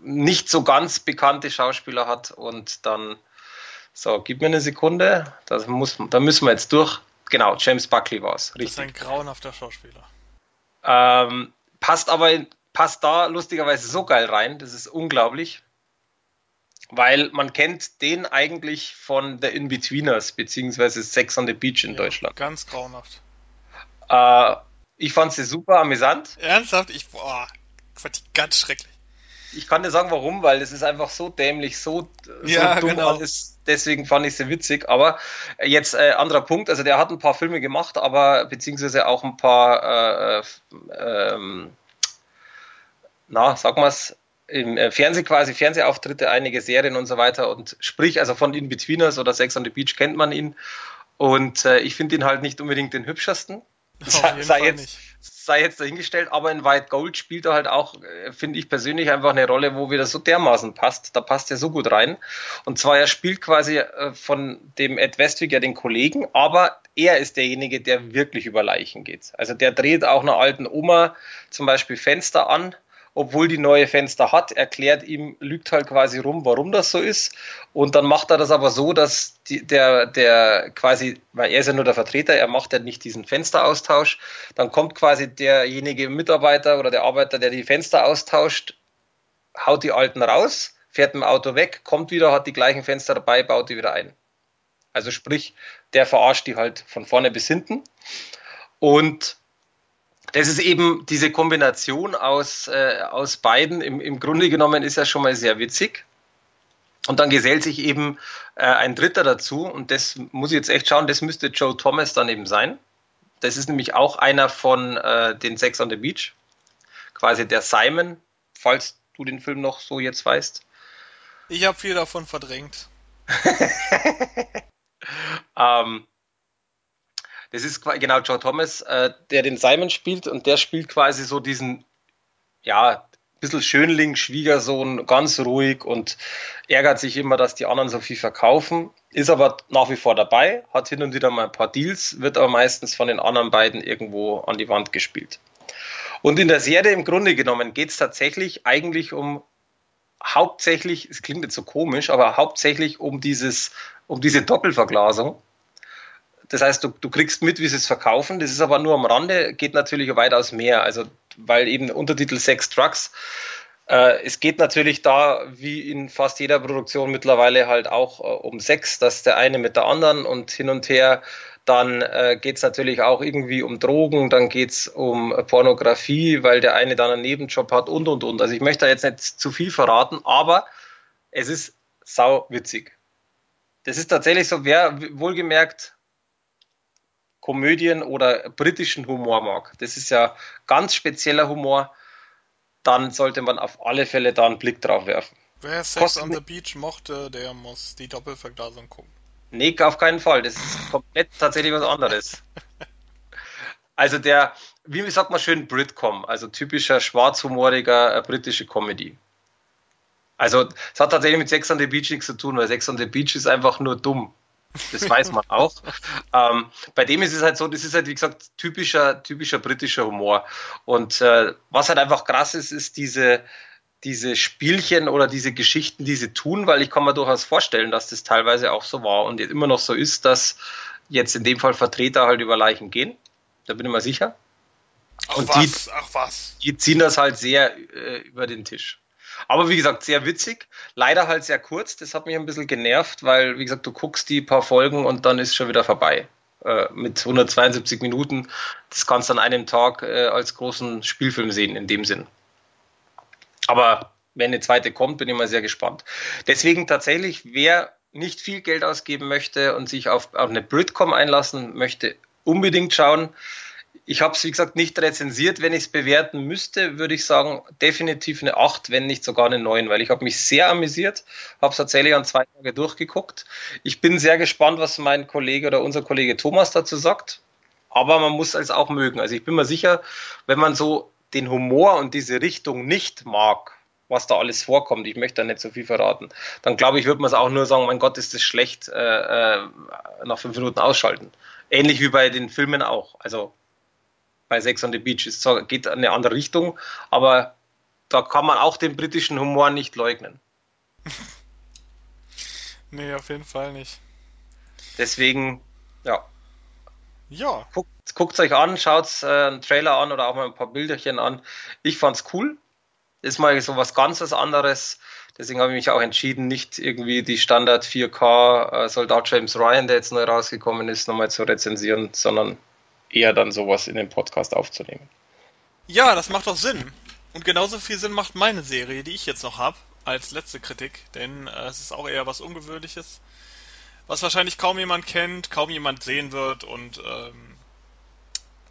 Speaker 2: nicht so ganz bekannte Schauspieler hat und dann so, gib mir eine Sekunde. Das muss, da müssen wir jetzt durch. Genau, James Buckley war es.
Speaker 1: Das ist ein grauenhafter Schauspieler.
Speaker 2: Ähm, passt aber in, passt da lustigerweise so geil rein. Das ist unglaublich. Weil man kennt den eigentlich von The Inbetweeners, beziehungsweise Sex on the Beach in ja, Deutschland.
Speaker 1: Ganz grauenhaft.
Speaker 2: Äh, ich fand sie super amüsant.
Speaker 1: Ernsthaft? Ich, boah, fand die ganz schrecklich.
Speaker 2: Ich kann dir sagen, warum, weil es ist einfach so dämlich, so,
Speaker 1: ja, so dumm genau.
Speaker 2: alles. Deswegen fand ich sie witzig. Aber jetzt äh, anderer Punkt. Also der hat ein paar Filme gemacht, aber beziehungsweise auch ein paar, äh, äh, ähm, na, sag mal's, im äh, Fernsehen quasi, Fernsehauftritte, einige Serien und so weiter. Und sprich, also von In-Betweeners oder Sex on the Beach kennt man ihn. Und äh, ich finde ihn halt nicht unbedingt den hübschesten. Sei, sei, jetzt, sei, jetzt, dahingestellt, aber in White Gold spielt er halt auch, äh, finde ich persönlich, einfach eine Rolle, wo wieder so dermaßen passt. Da passt er so gut rein. Und zwar, er spielt quasi äh, von dem Ed Westwick ja den Kollegen, aber er ist derjenige, der wirklich über Leichen geht. Also der dreht auch einer alten Oma zum Beispiel Fenster an obwohl die neue Fenster hat, erklärt ihm, lügt halt quasi rum, warum das so ist. Und dann macht er das aber so, dass die, der, der quasi, weil er ist ja nur der Vertreter, er macht ja nicht diesen Fensteraustausch. Dann kommt quasi derjenige Mitarbeiter oder der Arbeiter, der die Fenster austauscht, haut die alten raus, fährt mit dem Auto weg, kommt wieder, hat die gleichen Fenster dabei, baut die wieder ein. Also sprich, der verarscht die halt von vorne bis hinten. Und das ist eben diese Kombination aus, äh, aus beiden. Im, Im Grunde genommen ist ja schon mal sehr witzig. Und dann gesellt sich eben äh, ein Dritter dazu. Und das muss ich jetzt echt schauen, das müsste Joe Thomas dann eben sein. Das ist nämlich auch einer von äh, den Sex on the Beach. Quasi der Simon, falls du den Film noch so jetzt weißt.
Speaker 1: Ich habe viel davon verdrängt.
Speaker 2: ähm, das ist genau Joe Thomas, äh, der den Simon spielt und der spielt quasi so diesen, ja, bisschen Schönling, Schwiegersohn, ganz ruhig und ärgert sich immer, dass die anderen so viel verkaufen, ist aber nach wie vor dabei, hat hin und wieder mal ein paar Deals, wird aber meistens von den anderen beiden irgendwo an die Wand gespielt. Und in der Serie im Grunde genommen geht es tatsächlich eigentlich um hauptsächlich, es klingt jetzt so komisch, aber hauptsächlich um dieses, um diese Doppelverglasung das heißt, du, du kriegst mit, wie sie es verkaufen. Das ist aber nur am Rande, geht natürlich weitaus mehr. Also, weil eben Untertitel Sex Trucks. Äh, es geht natürlich da, wie in fast jeder Produktion mittlerweile halt auch äh, um Sex, dass der eine mit der anderen und hin und her. Dann äh, geht es natürlich auch irgendwie um Drogen, dann geht es um Pornografie, weil der eine dann einen Nebenjob hat und und und. Also ich möchte da jetzt nicht zu viel verraten, aber es ist sau witzig. Das ist tatsächlich so, wer wohlgemerkt Komödien oder britischen Humor mag. Das ist ja ganz spezieller Humor. Dann sollte man auf alle Fälle da einen Blick drauf werfen.
Speaker 1: Wer Sex Kosten on the Beach mochte, der muss die Doppelverglasung gucken.
Speaker 2: Nee, auf keinen Fall. Das ist komplett tatsächlich was anderes. Also der, wie sagt man schön, Britcom, also typischer schwarzhumoriger äh, britische Comedy. Also es hat tatsächlich mit Sex on the Beach nichts zu tun, weil Sex on the Beach ist einfach nur dumm. Das weiß man auch. ähm, bei dem ist es halt so, das ist halt, wie gesagt, typischer, typischer britischer Humor. Und äh, was halt einfach krass ist, ist diese, diese Spielchen oder diese Geschichten, die sie tun, weil ich kann mir durchaus vorstellen, dass das teilweise auch so war und immer noch so ist, dass jetzt in dem Fall Vertreter halt über Leichen gehen. Da bin ich mir sicher.
Speaker 1: Ach und was? Die, Ach was?
Speaker 2: Die ziehen das halt sehr äh, über den Tisch. Aber wie gesagt, sehr witzig. Leider halt sehr kurz. Das hat mich ein bisschen genervt, weil, wie gesagt, du guckst die paar Folgen und dann ist schon wieder vorbei. Äh, mit 172 Minuten. Das kannst du an einem Tag äh, als großen Spielfilm sehen, in dem Sinn. Aber wenn eine zweite kommt, bin ich mal sehr gespannt. Deswegen tatsächlich, wer nicht viel Geld ausgeben möchte und sich auf, auf eine Britcom einlassen möchte, unbedingt schauen. Ich habe es, wie gesagt, nicht rezensiert. Wenn ich es bewerten müsste, würde ich sagen, definitiv eine 8, wenn nicht sogar eine 9, weil ich habe mich sehr amüsiert, habe es tatsächlich an zwei Tage durchgeguckt. Ich bin sehr gespannt, was mein Kollege oder unser Kollege Thomas dazu sagt. Aber man muss es auch mögen. Also ich bin mir sicher, wenn man so den Humor und diese Richtung nicht mag, was da alles vorkommt, ich möchte da nicht so viel verraten, dann glaube ich, würde man es auch nur sagen, mein Gott, ist das schlecht, äh, äh, nach fünf Minuten ausschalten. Ähnlich wie bei den Filmen auch. Also bei Sex on the Beach zwar, geht eine andere Richtung, aber da kann man auch den britischen Humor nicht leugnen.
Speaker 1: nee, auf jeden Fall nicht.
Speaker 2: Deswegen, ja.
Speaker 1: Ja.
Speaker 2: Guckt es euch an, schaut äh, einen Trailer an oder auch mal ein paar Bilderchen an. Ich fand's cool. Ist mal so was ganz anderes. Deswegen habe ich mich auch entschieden, nicht irgendwie die Standard 4K äh, Soldat James Ryan, der jetzt neu rausgekommen ist, nochmal zu rezensieren, sondern eher dann sowas in den Podcast aufzunehmen.
Speaker 1: Ja, das macht doch Sinn. Und genauso viel Sinn macht meine Serie, die ich jetzt noch habe, als letzte Kritik, denn äh, es ist auch eher was Ungewöhnliches, was wahrscheinlich kaum jemand kennt, kaum jemand sehen wird und ähm,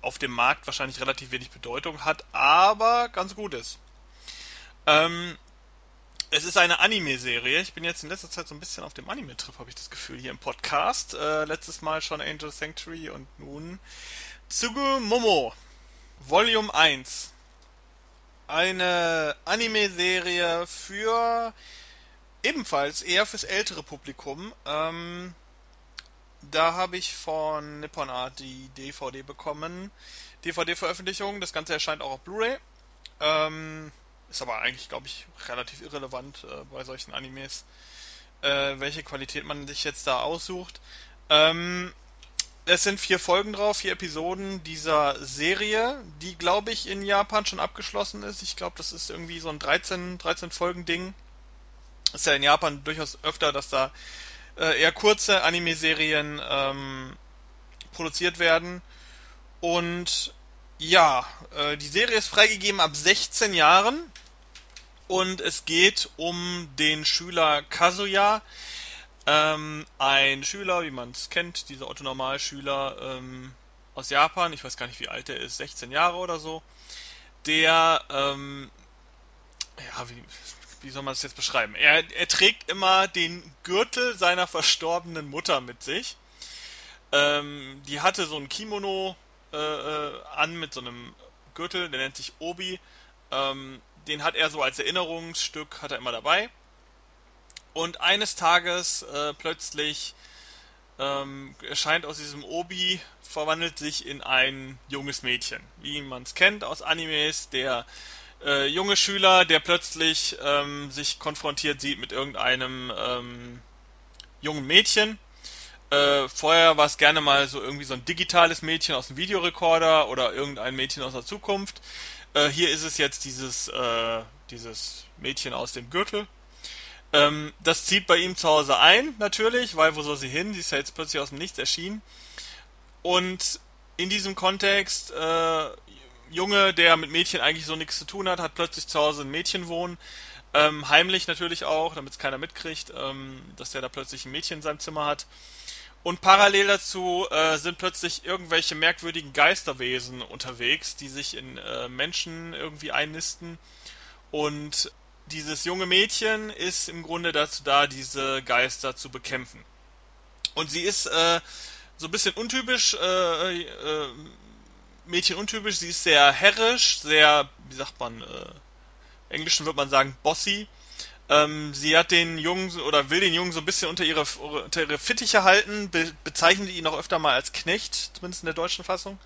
Speaker 1: auf dem Markt wahrscheinlich relativ wenig Bedeutung hat, aber ganz gut ist. Ähm, es ist eine Anime-Serie. Ich bin jetzt in letzter Zeit so ein bisschen auf dem Anime-Trip, habe ich das Gefühl, hier im Podcast. Äh, letztes Mal schon Angel Sanctuary und nun Tsugu Momo, Volume 1. Eine Anime-Serie für ebenfalls eher fürs ältere Publikum. Ähm, da habe ich von Nippon Art die DVD bekommen. DVD-Veröffentlichung. Das Ganze erscheint auch auf Blu-ray. Ähm, ist aber eigentlich, glaube ich, relativ irrelevant äh, bei solchen Animes, äh, welche Qualität man sich jetzt da aussucht. Ähm, es sind vier Folgen drauf, vier Episoden dieser Serie, die, glaube ich, in Japan schon abgeschlossen ist. Ich glaube, das ist irgendwie so ein 13, 13 Folgen-Ding. Ist ja in Japan durchaus öfter, dass da äh, eher kurze Anime-Serien ähm, produziert werden. Und ja, äh, die Serie ist freigegeben ab 16 Jahren. Und es geht um den Schüler Kazuya, ähm, ein Schüler, wie man es kennt, dieser Otto-Normalschüler ähm, aus Japan, ich weiß gar nicht, wie alt er ist, 16 Jahre oder so, der, ähm, ja, wie, wie soll man es jetzt beschreiben? Er, er trägt immer den Gürtel seiner verstorbenen Mutter mit sich. Ähm, die hatte so ein Kimono äh, äh, an mit so einem Gürtel, der nennt sich Obi. Ähm, den hat er so als Erinnerungsstück, hat er immer dabei. Und eines Tages äh, plötzlich ähm, erscheint aus diesem Obi, verwandelt sich in ein junges Mädchen. Wie man es kennt aus Animes, der äh, junge Schüler, der plötzlich ähm, sich konfrontiert sieht mit irgendeinem ähm, jungen Mädchen. Äh, vorher war es gerne mal so irgendwie so ein digitales Mädchen aus dem Videorekorder oder irgendein Mädchen aus der Zukunft. Äh, hier ist es jetzt dieses, äh, dieses Mädchen aus dem Gürtel. Ähm, das zieht bei ihm zu Hause ein, natürlich, weil wo soll sie hin? Sie ist ja jetzt plötzlich aus dem Nichts erschienen. und in diesem Kontext, äh, Junge, der mit Mädchen eigentlich so nichts zu tun hat, hat plötzlich zu Hause ein Mädchen wohnen. Ähm, heimlich natürlich auch, damit es keiner mitkriegt, ähm, dass der da plötzlich ein Mädchen in seinem Zimmer hat. Und parallel dazu äh, sind plötzlich irgendwelche merkwürdigen Geisterwesen unterwegs, die sich in äh, Menschen irgendwie einnisten. Und dieses junge Mädchen ist im Grunde dazu da, diese Geister zu bekämpfen. Und sie ist äh, so ein bisschen untypisch, äh, äh, Mädchen untypisch, sie ist sehr herrisch, sehr, wie sagt man, äh, Englischen würde man sagen, bossy. Ähm, sie hat den Jungen oder will den Jungen so ein bisschen unter ihre, unter ihre Fittiche halten, be bezeichnet ihn auch öfter mal als Knecht, zumindest in der deutschen Fassung.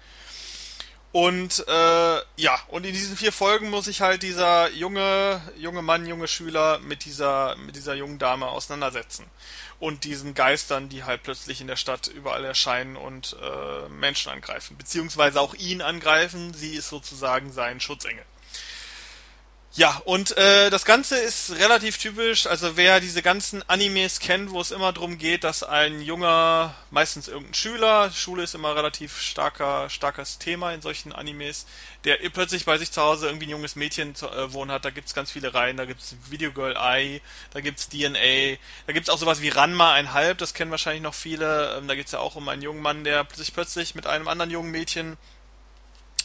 Speaker 1: Und äh, ja, und in diesen vier Folgen muss sich halt dieser junge, junge Mann, junge Schüler mit dieser, mit dieser jungen Dame auseinandersetzen. Und diesen Geistern, die halt plötzlich in der Stadt überall erscheinen und äh, Menschen angreifen. Beziehungsweise auch ihn angreifen. Sie ist sozusagen sein Schutzengel. Ja, und äh, das Ganze ist relativ typisch. Also wer diese ganzen Animes kennt, wo es immer darum geht, dass ein junger, meistens irgendein Schüler, Schule ist immer relativ starker, starkes Thema in solchen Animes, der plötzlich bei sich zu Hause irgendwie ein junges Mädchen zu, äh, wohnen hat. Da gibt's ganz viele Reihen. Da gibt's Video Girl Eye, da gibt's DNA, da gibt's auch sowas wie Ranma ein Halb. Das kennen wahrscheinlich noch viele. Ähm, da geht's ja auch um einen jungen Mann, der sich plötzlich mit einem anderen jungen Mädchen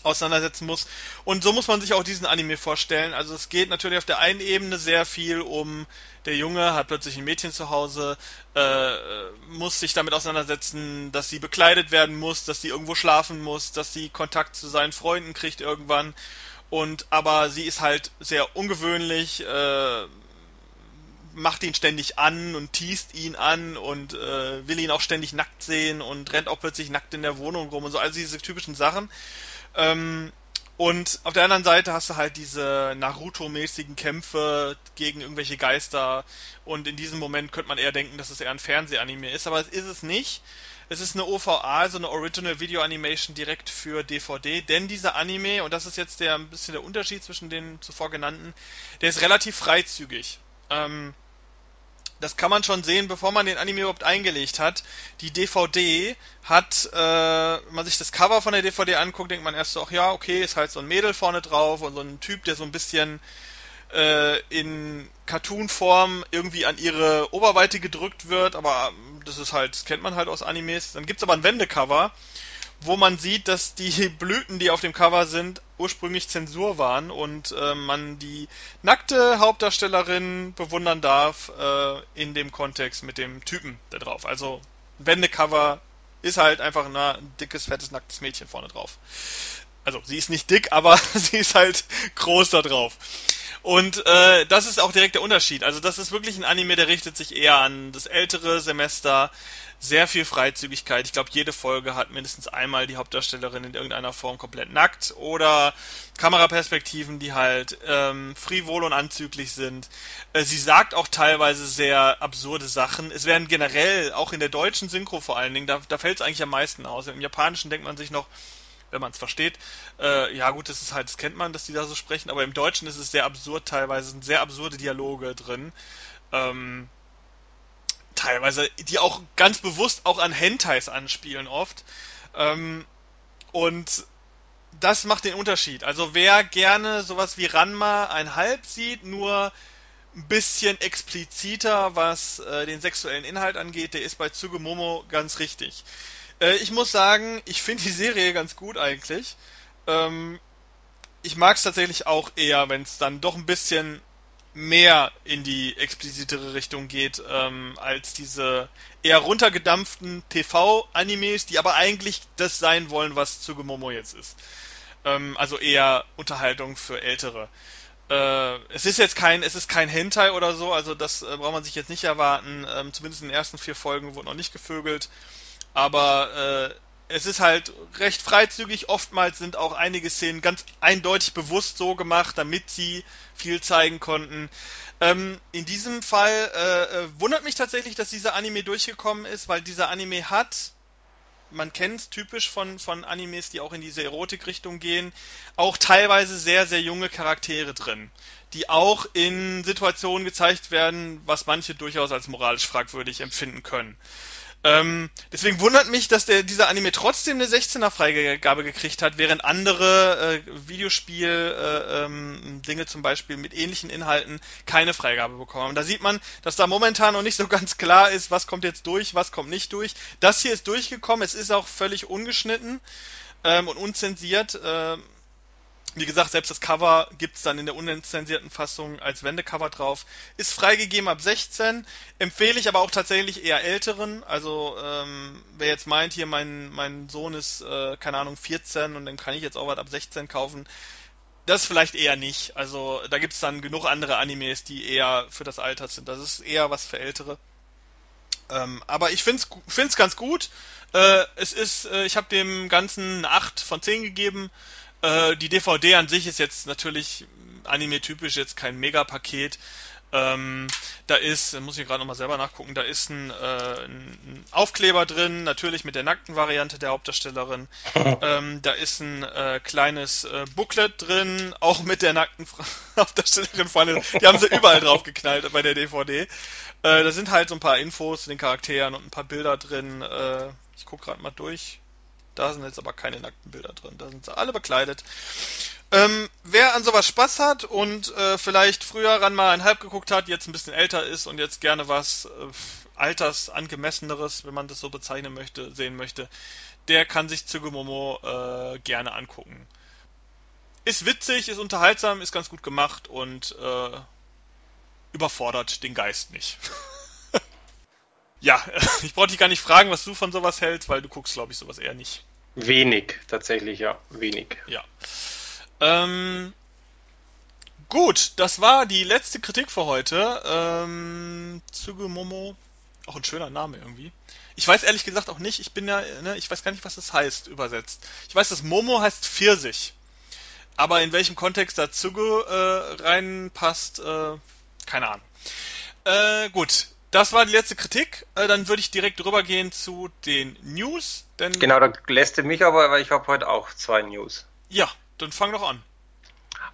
Speaker 1: auseinandersetzen muss. Und so muss man sich auch diesen Anime vorstellen. Also es geht natürlich auf der einen Ebene sehr viel um, der Junge hat plötzlich ein Mädchen zu Hause, äh, muss sich damit auseinandersetzen, dass sie bekleidet werden muss, dass sie irgendwo schlafen muss, dass sie Kontakt zu seinen Freunden kriegt irgendwann. Und aber sie ist halt sehr ungewöhnlich, äh, macht ihn ständig an und teast ihn an und äh, will ihn auch ständig nackt sehen und rennt auch plötzlich nackt in der Wohnung rum und so, also diese typischen Sachen. Ähm, und auf der anderen Seite hast du halt diese Naruto-mäßigen Kämpfe gegen irgendwelche Geister. Und in diesem Moment könnte man eher denken, dass es eher ein Fernsehanime ist, aber es ist es nicht. Es ist eine OVA, also eine Original Video Animation direkt für DVD, denn dieser Anime, und das ist jetzt der ein bisschen der Unterschied zwischen den zuvor genannten, der ist relativ freizügig. Ähm, das kann man schon sehen, bevor man den Anime überhaupt eingelegt hat. Die DVD hat, äh, wenn man sich das Cover von der DVD anguckt, denkt man erst so, ach ja, okay, ist halt so ein Mädel vorne drauf und so ein Typ, der so ein bisschen äh, in Cartoon-Form irgendwie an ihre Oberweite gedrückt wird, aber das ist halt, das kennt man halt aus Animes. Dann gibt's aber ein Wendecover, wo man sieht, dass die Blüten, die auf dem Cover sind, ursprünglich Zensur waren und äh, man die nackte Hauptdarstellerin bewundern darf äh, in dem Kontext mit dem Typen da drauf. Also Wendecover ist halt einfach ein dickes, fettes, nacktes Mädchen vorne drauf. Also sie ist nicht dick, aber sie ist halt groß da drauf. Und äh, das ist auch direkt der Unterschied. Also das ist wirklich ein Anime, der richtet sich eher an das ältere Semester sehr viel Freizügigkeit. Ich glaube, jede Folge hat mindestens einmal die Hauptdarstellerin in irgendeiner Form komplett nackt oder Kameraperspektiven, die halt ähm, frivol und anzüglich sind. Äh, sie sagt auch teilweise sehr absurde Sachen. Es werden generell, auch in der deutschen Synchro vor allen Dingen, da, da fällt es eigentlich am meisten aus. Im Japanischen denkt man sich noch, wenn man es versteht, äh, ja gut, das ist halt, das kennt man, dass die da so sprechen, aber im Deutschen ist es sehr absurd teilweise, sind sehr absurde Dialoge drin. Ähm, teilweise, die auch ganz bewusst auch an Hentais anspielen oft. Ähm, und das macht den Unterschied. Also wer gerne sowas wie Ranma ein Halb sieht, nur ein bisschen expliziter, was äh, den sexuellen Inhalt angeht, der ist bei Tsugumomo ganz richtig. Äh, ich muss sagen, ich finde die Serie ganz gut eigentlich. Ähm, ich mag es tatsächlich auch eher, wenn es dann doch ein bisschen mehr in die explisitere Richtung geht, ähm, als diese eher runtergedampften TV-Animes, die aber eigentlich das sein wollen, was Tsugumomo jetzt ist. Ähm, also eher Unterhaltung für Ältere. Äh, es ist jetzt kein, es ist kein Hentai oder so, also das äh, braucht man sich jetzt nicht erwarten. Ähm, zumindest in den ersten vier Folgen wurde noch nicht gevögelt. Aber äh, es ist halt recht freizügig. Oftmals sind auch einige Szenen ganz eindeutig bewusst so gemacht, damit sie viel zeigen konnten. Ähm, in diesem Fall äh, äh, wundert mich tatsächlich, dass dieser Anime durchgekommen ist, weil dieser Anime hat, man kennt typisch von, von Animes, die auch in diese Erotikrichtung gehen, auch teilweise sehr, sehr junge Charaktere drin, die auch in Situationen gezeigt werden, was manche durchaus als moralisch fragwürdig empfinden können. Ähm, deswegen wundert mich, dass der, dieser Anime trotzdem eine 16er Freigabe gekriegt hat, während andere äh, Videospiel äh, ähm, zum Beispiel mit ähnlichen Inhalten keine Freigabe bekommen haben. Da sieht man, dass da momentan noch nicht so ganz klar ist, was kommt jetzt durch, was kommt nicht durch. Das hier ist durchgekommen, es ist auch völlig ungeschnitten ähm, und unzensiert. Ähm, wie gesagt, selbst das Cover gibt's dann in der unzensierten Fassung als Wendecover drauf. Ist freigegeben ab 16, empfehle ich aber auch tatsächlich eher älteren. Also ähm, wer jetzt meint, hier mein, mein Sohn ist, äh, keine Ahnung, 14 und dann kann ich jetzt auch was ab 16 kaufen, das vielleicht eher nicht. Also da gibt's dann genug andere Animes, die eher für das Alter sind. Das ist eher was für Ältere. Ähm, aber ich find's, find's ganz gut. Äh, es ist, äh, ich habe dem Ganzen eine 8 von 10 gegeben. Äh, die DVD an sich ist jetzt natürlich anime-typisch jetzt kein Megapaket. Ähm, da ist, muss ich gerade nochmal selber nachgucken, da ist ein, äh, ein, Aufkleber drin, natürlich mit der nackten Variante der Hauptdarstellerin. ähm, da ist ein äh, kleines äh, Booklet drin, auch mit der nackten Hauptdarstellerin vorne. Die haben sie überall drauf geknallt bei der DVD. Äh, da sind halt so ein paar Infos zu den Charakteren und ein paar Bilder drin. Äh, ich gucke gerade mal durch. Da sind jetzt aber keine nackten Bilder drin. Da sind sie alle bekleidet. Ähm, wer an sowas Spaß hat und äh, vielleicht früher ran mal ein Halb geguckt hat, jetzt ein bisschen älter ist und jetzt gerne was äh, altersangemesseneres, wenn man das so bezeichnen möchte, sehen möchte, der kann sich Tsugumomo äh, gerne angucken. Ist witzig, ist unterhaltsam, ist ganz gut gemacht und äh, überfordert den Geist nicht. Ja, ich brauche dich gar nicht fragen, was du von sowas hältst, weil du guckst, glaube ich, sowas eher nicht.
Speaker 2: Wenig, tatsächlich, ja, wenig.
Speaker 1: Ja. Ähm, gut, das war die letzte Kritik für heute. Ähm, Tsugumomo, auch ein schöner Name irgendwie. Ich weiß ehrlich gesagt auch nicht, ich bin ja, ne, ich weiß gar nicht, was das heißt, übersetzt. Ich weiß, dass Momo heißt Pfirsich. Aber in welchem Kontext da Tsugu äh, reinpasst, äh, keine Ahnung. Äh, gut, das war die letzte Kritik. Äh, dann würde ich direkt rübergehen zu den News.
Speaker 2: Denn genau, da lässt du mich aber, weil ich habe heute auch zwei News.
Speaker 1: Ja, dann fang doch an.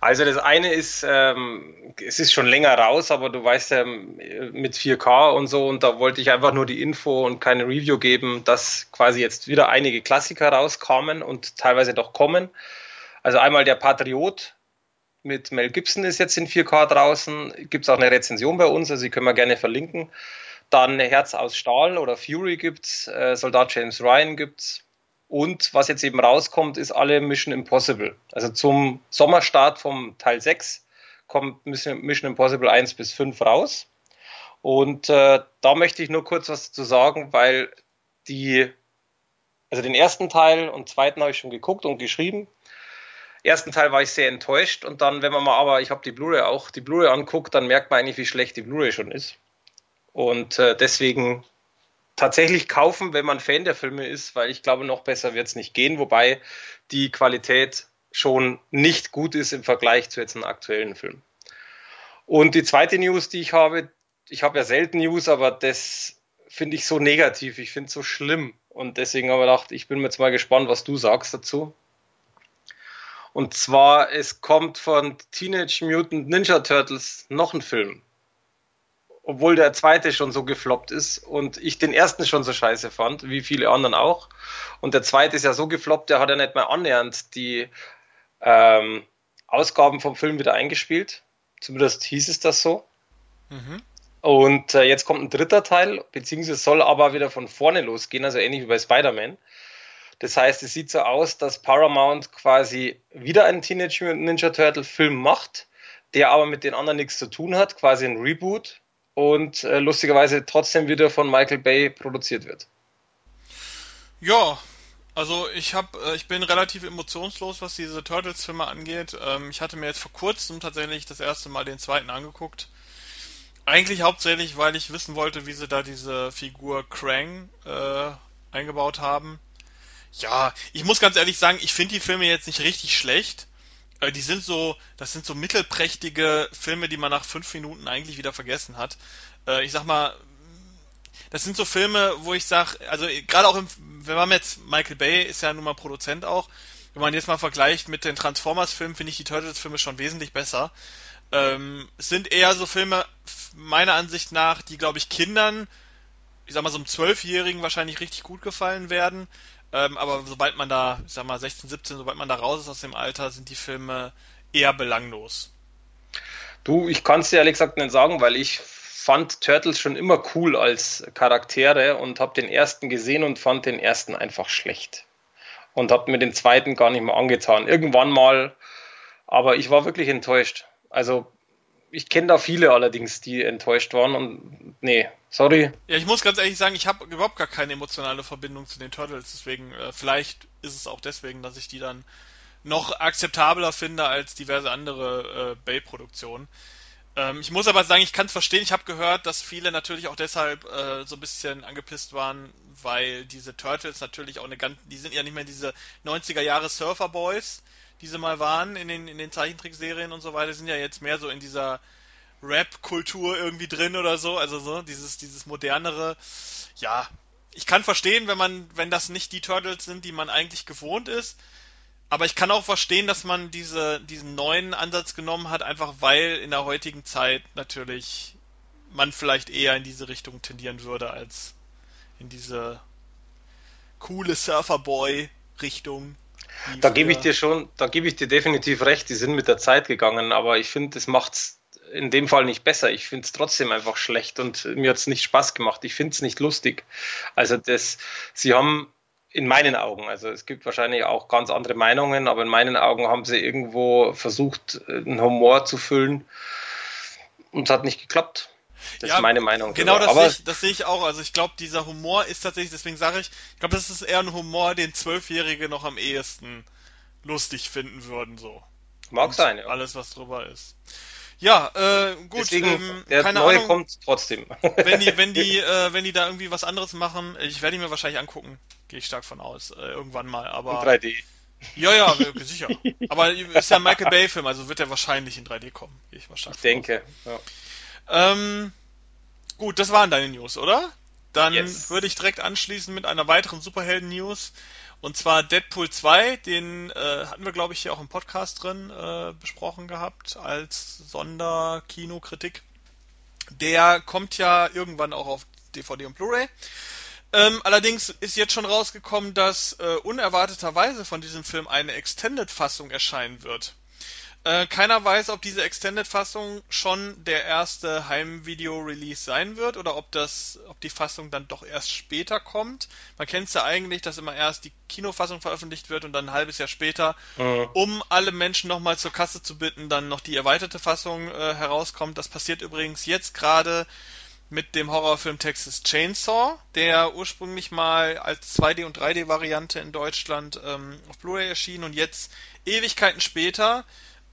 Speaker 2: Also das eine ist, ähm, es ist schon länger raus, aber du weißt ja mit 4K und so, und da wollte ich einfach nur die Info und keine Review geben, dass quasi jetzt wieder einige Klassiker rauskamen und teilweise doch kommen. Also einmal der Patriot mit Mel Gibson ist jetzt in 4K draußen. Gibt es auch eine Rezension bei uns, also die können wir gerne verlinken. Dann Herz aus Stahl oder Fury gibt's, äh, Soldat James Ryan gibt's. Und was jetzt eben rauskommt, ist alle Mission Impossible. Also zum Sommerstart vom Teil 6 kommt Mission Impossible 1 bis 5 raus. Und äh, da möchte ich nur kurz was zu sagen, weil die, also den ersten Teil und zweiten habe ich schon geguckt und geschrieben ersten Teil war ich sehr enttäuscht und dann, wenn man mal aber, ich habe die Blu-ray auch, die Blu-ray anguckt, dann merkt man eigentlich, wie schlecht die Blu-ray schon ist. Und äh, deswegen tatsächlich kaufen, wenn man Fan der Filme ist, weil ich glaube, noch besser wird es nicht gehen, wobei die Qualität schon nicht gut ist im Vergleich zu jetzt einem aktuellen Film. Und die zweite News, die ich habe, ich habe ja selten News, aber das finde ich so negativ, ich finde es so schlimm. Und deswegen habe ich gedacht, ich bin mir jetzt mal gespannt, was du sagst dazu. Und zwar, es kommt von Teenage Mutant Ninja Turtles noch ein Film. Obwohl der zweite schon so gefloppt ist und ich den ersten schon so scheiße fand, wie viele anderen auch. Und der zweite ist ja so gefloppt, der hat ja nicht mal annähernd die ähm, Ausgaben vom Film wieder eingespielt. Zumindest hieß es das so. Mhm. Und äh, jetzt kommt ein dritter Teil, beziehungsweise soll aber wieder von vorne losgehen, also ähnlich wie bei Spider-Man. Das heißt, es sieht so aus, dass Paramount quasi wieder einen Teenage Mutant Ninja Turtle Film macht, der aber mit den anderen nichts zu tun hat, quasi ein Reboot und äh, lustigerweise trotzdem wieder von Michael Bay produziert wird.
Speaker 1: Ja, also ich habe, äh, ich bin relativ emotionslos, was diese Turtles-Filme angeht. Ähm, ich hatte mir jetzt vor kurzem tatsächlich das erste Mal den zweiten angeguckt. Eigentlich hauptsächlich, weil ich wissen wollte, wie sie da diese Figur Krang äh, eingebaut haben. Ja, ich muss ganz ehrlich sagen, ich finde die Filme jetzt nicht richtig schlecht. Äh, die sind so, das sind so mittelprächtige Filme, die man nach fünf Minuten eigentlich wieder vergessen hat. Äh, ich sag mal, das sind so Filme, wo ich sag, also gerade auch im, wenn man jetzt Michael Bay ist ja nun mal Produzent auch, wenn man jetzt mal vergleicht mit den Transformers-Filmen, finde ich die Turtles-Filme schon wesentlich besser. Ähm, es sind eher so Filme, meiner Ansicht nach, die, glaube ich, Kindern ich sag mal, so einem Zwölfjährigen wahrscheinlich richtig gut gefallen werden. Ähm, aber sobald man da, ich sag mal, 16, 17, sobald man da raus ist aus dem Alter, sind die Filme eher belanglos.
Speaker 2: Du, ich kann es dir ehrlich gesagt nicht sagen, weil ich fand Turtles schon immer cool als Charaktere und habe den ersten gesehen und fand den ersten einfach schlecht. Und habe mir den zweiten gar nicht mehr angetan. Irgendwann mal, aber ich war wirklich enttäuscht. Also ich kenne da viele allerdings, die enttäuscht waren und nee, sorry.
Speaker 1: Ja, ich muss ganz ehrlich sagen, ich habe überhaupt gar keine emotionale Verbindung zu den Turtles, deswegen äh, vielleicht ist es auch deswegen, dass ich die dann noch akzeptabler finde als diverse andere äh, Bay-Produktionen. Ähm, ich muss aber sagen, ich kann es verstehen. Ich habe gehört, dass viele natürlich auch deshalb äh, so ein bisschen angepisst waren, weil diese Turtles natürlich auch eine ganz, die sind ja nicht mehr diese 90er Jahre Surfer Boys, die sie mal waren in den, in den Zeichentrickserien und so weiter, sind ja jetzt mehr so in dieser Rap-Kultur irgendwie drin oder so, also so, dieses, dieses modernere, ja, ich kann verstehen, wenn man, wenn das nicht die Turtles sind, die man eigentlich gewohnt ist, aber ich kann auch verstehen, dass man diese, diesen neuen Ansatz genommen hat, einfach weil in der heutigen Zeit natürlich man vielleicht eher in diese Richtung tendieren würde, als in diese coole Surferboy-Richtung.
Speaker 2: Da gebe ich dir schon, da gebe ich dir definitiv recht, die sind mit der Zeit gegangen, aber ich finde, das macht's in dem Fall nicht besser. Ich finde es trotzdem einfach schlecht und mir hat es nicht Spaß gemacht. Ich finde es nicht lustig. Also das, sie haben in meinen Augen, also es gibt wahrscheinlich auch ganz andere Meinungen, aber in meinen Augen haben sie irgendwo versucht, einen Humor zu füllen und es hat nicht geklappt. Das ja, ist meine Meinung.
Speaker 1: Genau, das, sehe ich, das sehe ich auch. Also ich glaube, dieser Humor ist tatsächlich, deswegen sage ich, ich glaube, das ist eher ein Humor, den Zwölfjährige noch am ehesten lustig finden würden, so.
Speaker 2: Mag Und sein, ja.
Speaker 1: Alles, was drüber ist. Ja, äh, gut.
Speaker 2: Deswegen, ähm, der keine neue Ahnung, kommt trotzdem.
Speaker 1: wenn die, wenn die, äh, wenn die da irgendwie was anderes machen, ich werde ihn mir wahrscheinlich angucken. Gehe ich stark von aus. Äh, irgendwann mal. Aber.
Speaker 2: In 3D.
Speaker 1: Ja, ja, sicher. Aber ist ja ein Michael Bay-Film, also wird er wahrscheinlich in 3D kommen. Gehe ich mal stark
Speaker 2: Ich denke, ja.
Speaker 1: Ähm, gut, das waren deine News, oder? Dann yes. würde ich direkt anschließen mit einer weiteren Superhelden-News. Und zwar Deadpool 2, den äh, hatten wir, glaube ich, hier auch im Podcast drin äh, besprochen gehabt als Sonderkinokritik. Der kommt ja irgendwann auch auf DVD und Blu-ray. Ähm, allerdings ist jetzt schon rausgekommen, dass äh, unerwarteterweise von diesem Film eine Extended-Fassung erscheinen wird. Äh, keiner weiß, ob diese Extended-Fassung schon der erste Heimvideo-Release sein wird oder ob das, ob die Fassung dann doch erst später kommt. Man kennt es ja eigentlich, dass immer erst die Kinofassung veröffentlicht wird und dann ein halbes Jahr später, mhm. um alle Menschen nochmal zur Kasse zu bitten, dann noch die erweiterte Fassung äh, herauskommt. Das passiert übrigens jetzt gerade mit dem Horrorfilm Texas Chainsaw, der ursprünglich mal als 2D- und 3D-Variante in Deutschland ähm, auf Blu-ray erschien und jetzt Ewigkeiten später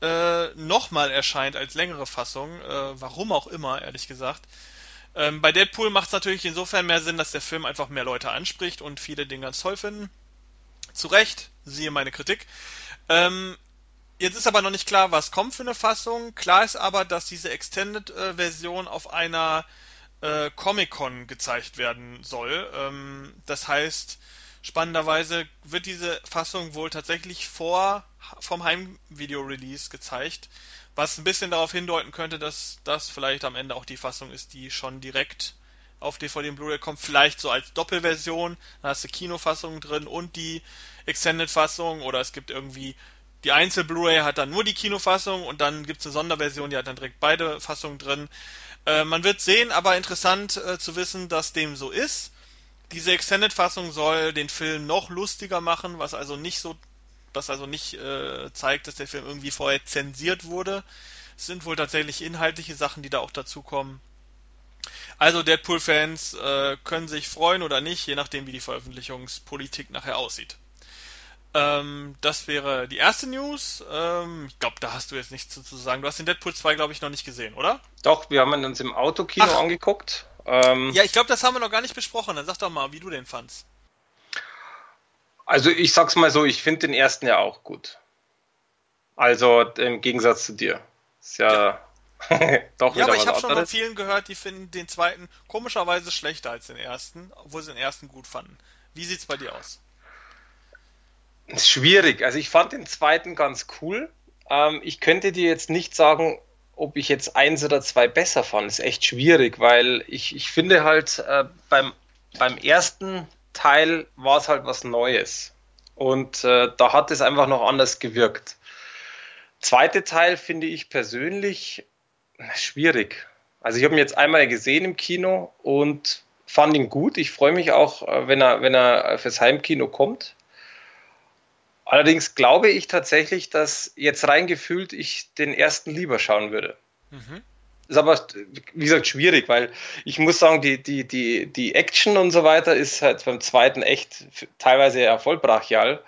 Speaker 1: äh, nochmal erscheint als längere Fassung. Äh, warum auch immer, ehrlich gesagt. Ähm, bei Deadpool macht es natürlich insofern mehr Sinn, dass der Film einfach mehr Leute anspricht und viele den ganz toll finden. Zu Recht, siehe meine Kritik. Ähm, jetzt ist aber noch nicht klar, was kommt für eine Fassung. Klar ist aber, dass diese Extended-Version äh, auf einer äh, Comic-Con gezeigt werden soll. Ähm, das heißt, Spannenderweise wird diese Fassung wohl tatsächlich vor vom Heimvideo-Release gezeigt, was ein bisschen darauf hindeuten könnte, dass das vielleicht am Ende auch die Fassung ist, die schon direkt auf DVD und Blu-ray kommt, vielleicht so als Doppelversion, da hast du Kinofassung drin und die Extended-Fassung oder es gibt irgendwie die Einzel-Blu-ray hat dann nur die Kinofassung und dann gibt es eine Sonderversion, die hat dann direkt beide Fassungen drin. Äh, man wird sehen, aber interessant äh, zu wissen, dass dem so ist. Diese Extended-Fassung soll den Film noch lustiger machen, was also nicht so, was also nicht äh, zeigt, dass der Film irgendwie vorher zensiert wurde. Es sind wohl tatsächlich inhaltliche Sachen, die da auch dazukommen. Also Deadpool-Fans äh, können sich freuen oder nicht, je nachdem, wie die Veröffentlichungspolitik nachher aussieht. Ähm, das wäre die erste News. Ähm, ich glaube, da hast du jetzt nichts zu sagen. Du hast den Deadpool 2, glaube ich, noch nicht gesehen, oder?
Speaker 2: Doch, wir haben ihn uns im Autokino Ach. angeguckt.
Speaker 1: Ähm, ja, ich glaube, das haben wir noch gar nicht besprochen. Dann sag doch mal, wie du den fandst.
Speaker 2: Also ich sag's mal so, ich finde den ersten ja auch gut. Also im Gegensatz zu dir. Ist ja,
Speaker 1: ja. doch Ja, aber ich habe schon von vielen gehört, die finden den zweiten komischerweise schlechter als den ersten, obwohl sie den ersten gut fanden. Wie sieht's bei dir aus?
Speaker 2: Ist schwierig. Also ich fand den zweiten ganz cool. Ähm, ich könnte dir jetzt nicht sagen, ob ich jetzt eins oder zwei besser fand, ist echt schwierig, weil ich, ich finde halt, äh, beim beim ersten Teil war es halt was Neues. Und äh, da hat es einfach noch anders gewirkt. Zweite Teil finde ich persönlich schwierig. Also ich habe ihn jetzt einmal gesehen im Kino und fand ihn gut. Ich freue mich auch, äh, wenn er, wenn er fürs Heimkino kommt. Allerdings glaube ich tatsächlich, dass jetzt rein gefühlt ich den ersten lieber schauen würde. Mhm. Ist aber, wie gesagt, schwierig, weil ich muss sagen, die, die, die, die Action und so weiter ist halt beim zweiten echt teilweise ja voll brachial.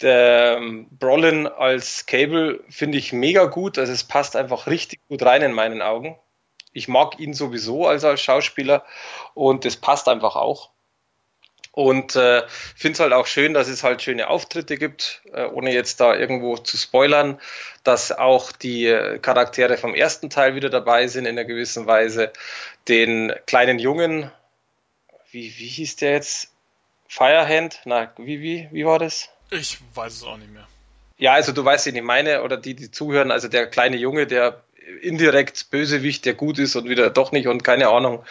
Speaker 2: Der ähm, Brolin als Cable finde ich mega gut, also es passt einfach richtig gut rein in meinen Augen. Ich mag ihn sowieso als, als Schauspieler und es passt einfach auch. Und äh, finde es halt auch schön, dass es halt schöne Auftritte gibt, äh, ohne jetzt da irgendwo zu spoilern, dass auch die äh, Charaktere vom ersten Teil wieder dabei sind in einer gewissen Weise. Den kleinen Jungen, wie, wie hieß der jetzt? Firehand? Na, wie, wie, wie war das?
Speaker 1: Ich weiß es auch nicht mehr.
Speaker 2: Ja, also du weißt, wen ich meine, oder die, die zuhören, also der kleine Junge, der indirekt Bösewicht, der gut ist und wieder doch nicht und keine Ahnung.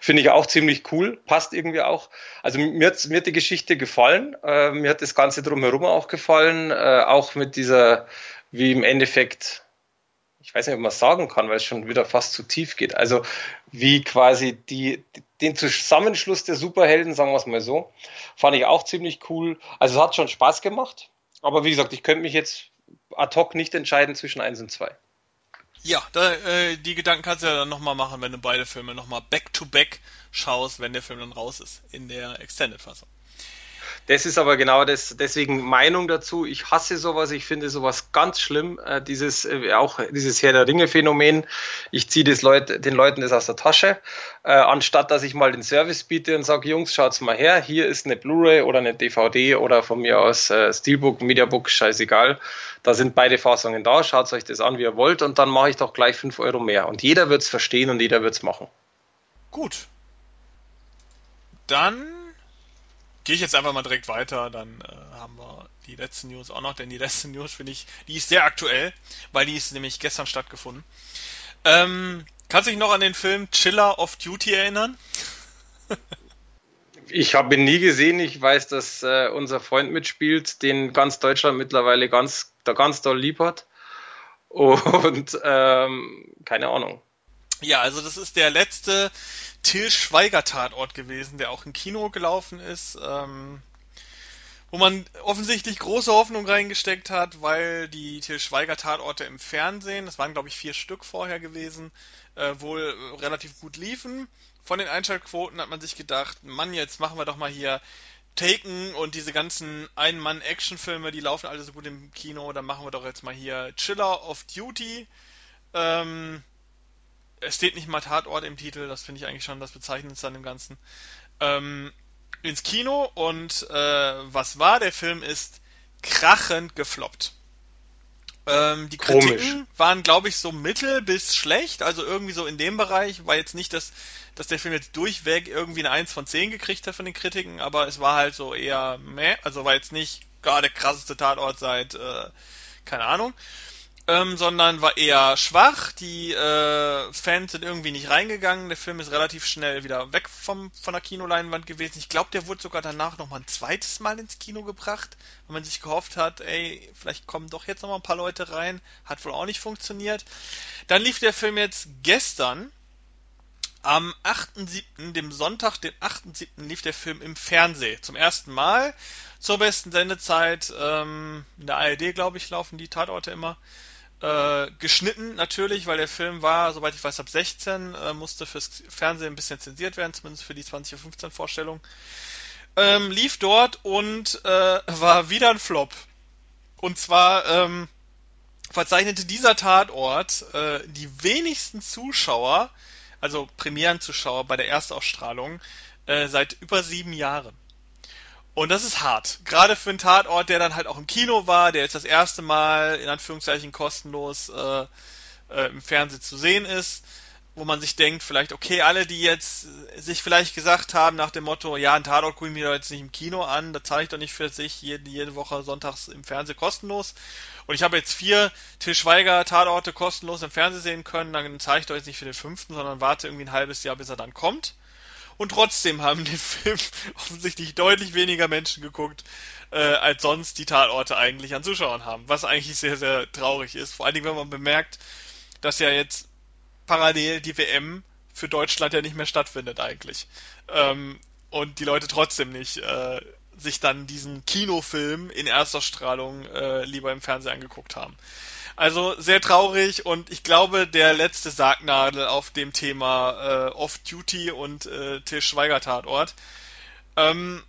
Speaker 2: Finde ich auch ziemlich cool, passt irgendwie auch. Also mir hat, mir hat die Geschichte gefallen, äh, mir hat das Ganze drumherum auch gefallen, äh, auch mit dieser, wie im Endeffekt, ich weiß nicht, ob man sagen kann, weil es schon wieder fast zu tief geht. Also wie quasi die, den Zusammenschluss der Superhelden, sagen wir es mal so, fand ich auch ziemlich cool. Also es hat schon Spaß gemacht, aber wie gesagt, ich könnte mich jetzt ad hoc nicht entscheiden zwischen eins und zwei.
Speaker 1: Ja, da, äh, die Gedanken kannst du ja dann nochmal machen, wenn du beide Filme nochmal back-to-back schaust, wenn der Film dann raus ist, in der Extended-Fassung.
Speaker 2: Das ist aber genau das, deswegen Meinung dazu. Ich hasse sowas, ich finde sowas ganz schlimm, äh, dieses, äh, auch dieses Herr der Ringe-Phänomen. Ich ziehe Leut, den Leuten das aus der Tasche, äh, anstatt dass ich mal den Service biete und sage, Jungs, schaut's mal her, hier ist eine Blu-ray oder eine DVD oder von mir aus Steelbook, Mediabook, scheißegal. Da sind beide Fassungen da, schaut euch das an, wie ihr wollt, und dann mache ich doch gleich fünf Euro mehr. Und jeder wird's verstehen und jeder wird's machen.
Speaker 1: Gut. Dann gehe ich jetzt einfach mal direkt weiter, dann äh, haben wir die letzten News auch noch, denn die letzte News finde ich, die ist sehr aktuell, weil die ist nämlich gestern stattgefunden. Ähm, kannst du dich noch an den Film Chiller of Duty erinnern?
Speaker 2: ich habe ihn nie gesehen. Ich weiß, dass äh, unser Freund mitspielt, den ganz Deutschland mittlerweile ganz, da ganz doll lieb hat. Und ähm, keine Ahnung.
Speaker 1: Ja, also das ist der letzte Till Schweiger Tatort gewesen, der auch im Kino gelaufen ist, ähm, wo man offensichtlich große Hoffnung reingesteckt hat, weil die Till Schweiger Tatorte im Fernsehen, das waren glaube ich vier Stück vorher gewesen, äh, wohl relativ gut liefen. Von den Einschaltquoten hat man sich gedacht, Mann, jetzt machen wir doch mal hier Taken und diese ganzen Ein-Mann-Actionfilme, die laufen alle so gut im Kino, dann machen wir doch jetzt mal hier Chiller of Duty. Ähm, es steht nicht mal Tatort im Titel, das finde ich eigentlich schon das Bezeichnendste an dem Ganzen. Ähm, ins Kino und äh, was war? Der Film ist krachend gefloppt. Ähm, die Kritiken Komisch. waren, glaube ich, so mittel bis schlecht, also irgendwie so in dem Bereich. War jetzt nicht, dass, dass der Film jetzt durchweg irgendwie eine 1 von 10 gekriegt hat von den Kritiken, aber es war halt so eher meh, also war jetzt nicht gar der krasseste Tatort seit, äh, keine Ahnung ähm, sondern war eher schwach. Die äh, Fans sind irgendwie nicht reingegangen. Der Film ist relativ schnell wieder weg vom, von der Kinoleinwand gewesen. Ich glaube, der wurde sogar danach noch mal ein zweites Mal ins Kino gebracht, weil man sich gehofft hat, ey, vielleicht kommen doch jetzt noch mal ein paar Leute rein. Hat wohl auch nicht funktioniert. Dann lief der Film jetzt gestern. Am 8.7., dem Sonntag, den 8.7., lief der Film im Fernsehen. Zum ersten Mal. Zur besten Sendezeit. Ähm, in der ARD, glaube ich, laufen die Tatorte immer. Äh, geschnitten natürlich, weil der Film war, soweit ich weiß, ab 16, äh, musste fürs Fernsehen ein bisschen zensiert werden, zumindest für die 20.15 Vorstellung. Ähm, lief dort und äh, war wieder ein Flop. Und zwar ähm, verzeichnete dieser Tatort äh, die wenigsten Zuschauer, also Premierenzuschauer bei der Erstausstrahlung, äh, seit über sieben Jahren. Und das ist hart. Gerade für einen Tatort, der dann halt auch im Kino war, der jetzt das erste Mal in Anführungszeichen kostenlos äh, äh, im Fernsehen zu sehen ist, wo man sich denkt, vielleicht, okay, alle, die jetzt sich vielleicht gesagt haben nach dem Motto, ja, ein Tatort gucke ich mir doch jetzt nicht im Kino an, da zahle ich doch nicht für sich jede, jede Woche sonntags im Fernsehen kostenlos. Und ich habe jetzt vier Till Schweiger Tatorte kostenlos im Fernsehen sehen können, dann zahle ich doch jetzt nicht für den fünften, sondern warte irgendwie ein halbes Jahr, bis er dann kommt. Und trotzdem haben den Film offensichtlich deutlich weniger Menschen geguckt, äh, als sonst die Tatorte eigentlich an Zuschauern haben. Was eigentlich sehr, sehr traurig ist. Vor allen Dingen, wenn man bemerkt, dass ja jetzt parallel die WM für Deutschland ja nicht mehr stattfindet eigentlich. Ähm, und die Leute trotzdem nicht äh, sich dann diesen Kinofilm in erster Strahlung äh, lieber im Fernsehen angeguckt haben. Also sehr traurig und ich glaube, der letzte Sargnadel auf dem Thema äh, Off-Duty und äh, Til Schweiger Tatort. Ähm,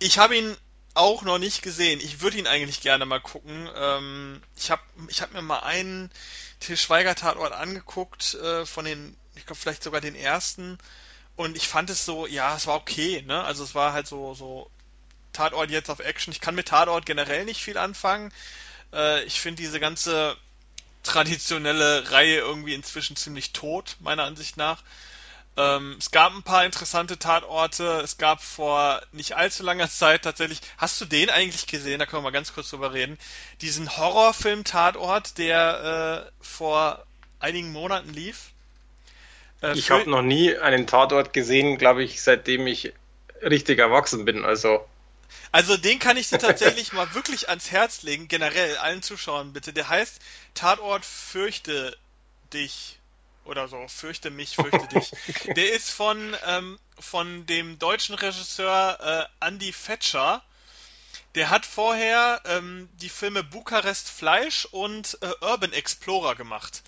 Speaker 1: ich habe ihn auch noch nicht gesehen. Ich würde ihn eigentlich gerne mal gucken. Ähm, ich habe ich hab mir mal einen Til Schweiger Tatort angeguckt äh, von den, ich glaube vielleicht sogar den ersten. Und ich fand es so, ja, es war okay, ne? Also es war halt so, so Tatort jetzt auf Action. Ich kann mit Tatort generell nicht viel anfangen. Äh, ich finde diese ganze traditionelle Reihe irgendwie inzwischen ziemlich tot, meiner Ansicht nach. Ähm, es gab ein paar interessante Tatorte. Es gab vor nicht allzu langer Zeit tatsächlich. Hast du den eigentlich gesehen? Da können wir mal ganz kurz drüber reden. Diesen Horrorfilm Tatort, der äh, vor einigen Monaten lief.
Speaker 2: Äh, ich habe noch nie einen Tatort gesehen, glaube ich, seitdem ich richtig erwachsen bin. Also
Speaker 1: also den kann ich dir tatsächlich mal wirklich ans Herz legen, generell allen Zuschauern bitte. Der heißt Tatort Fürchte dich oder so, Fürchte mich, fürchte dich. Der ist von, ähm, von dem deutschen Regisseur äh, Andy Fetscher. Der hat vorher ähm, die Filme Bukarest Fleisch und äh, Urban Explorer gemacht.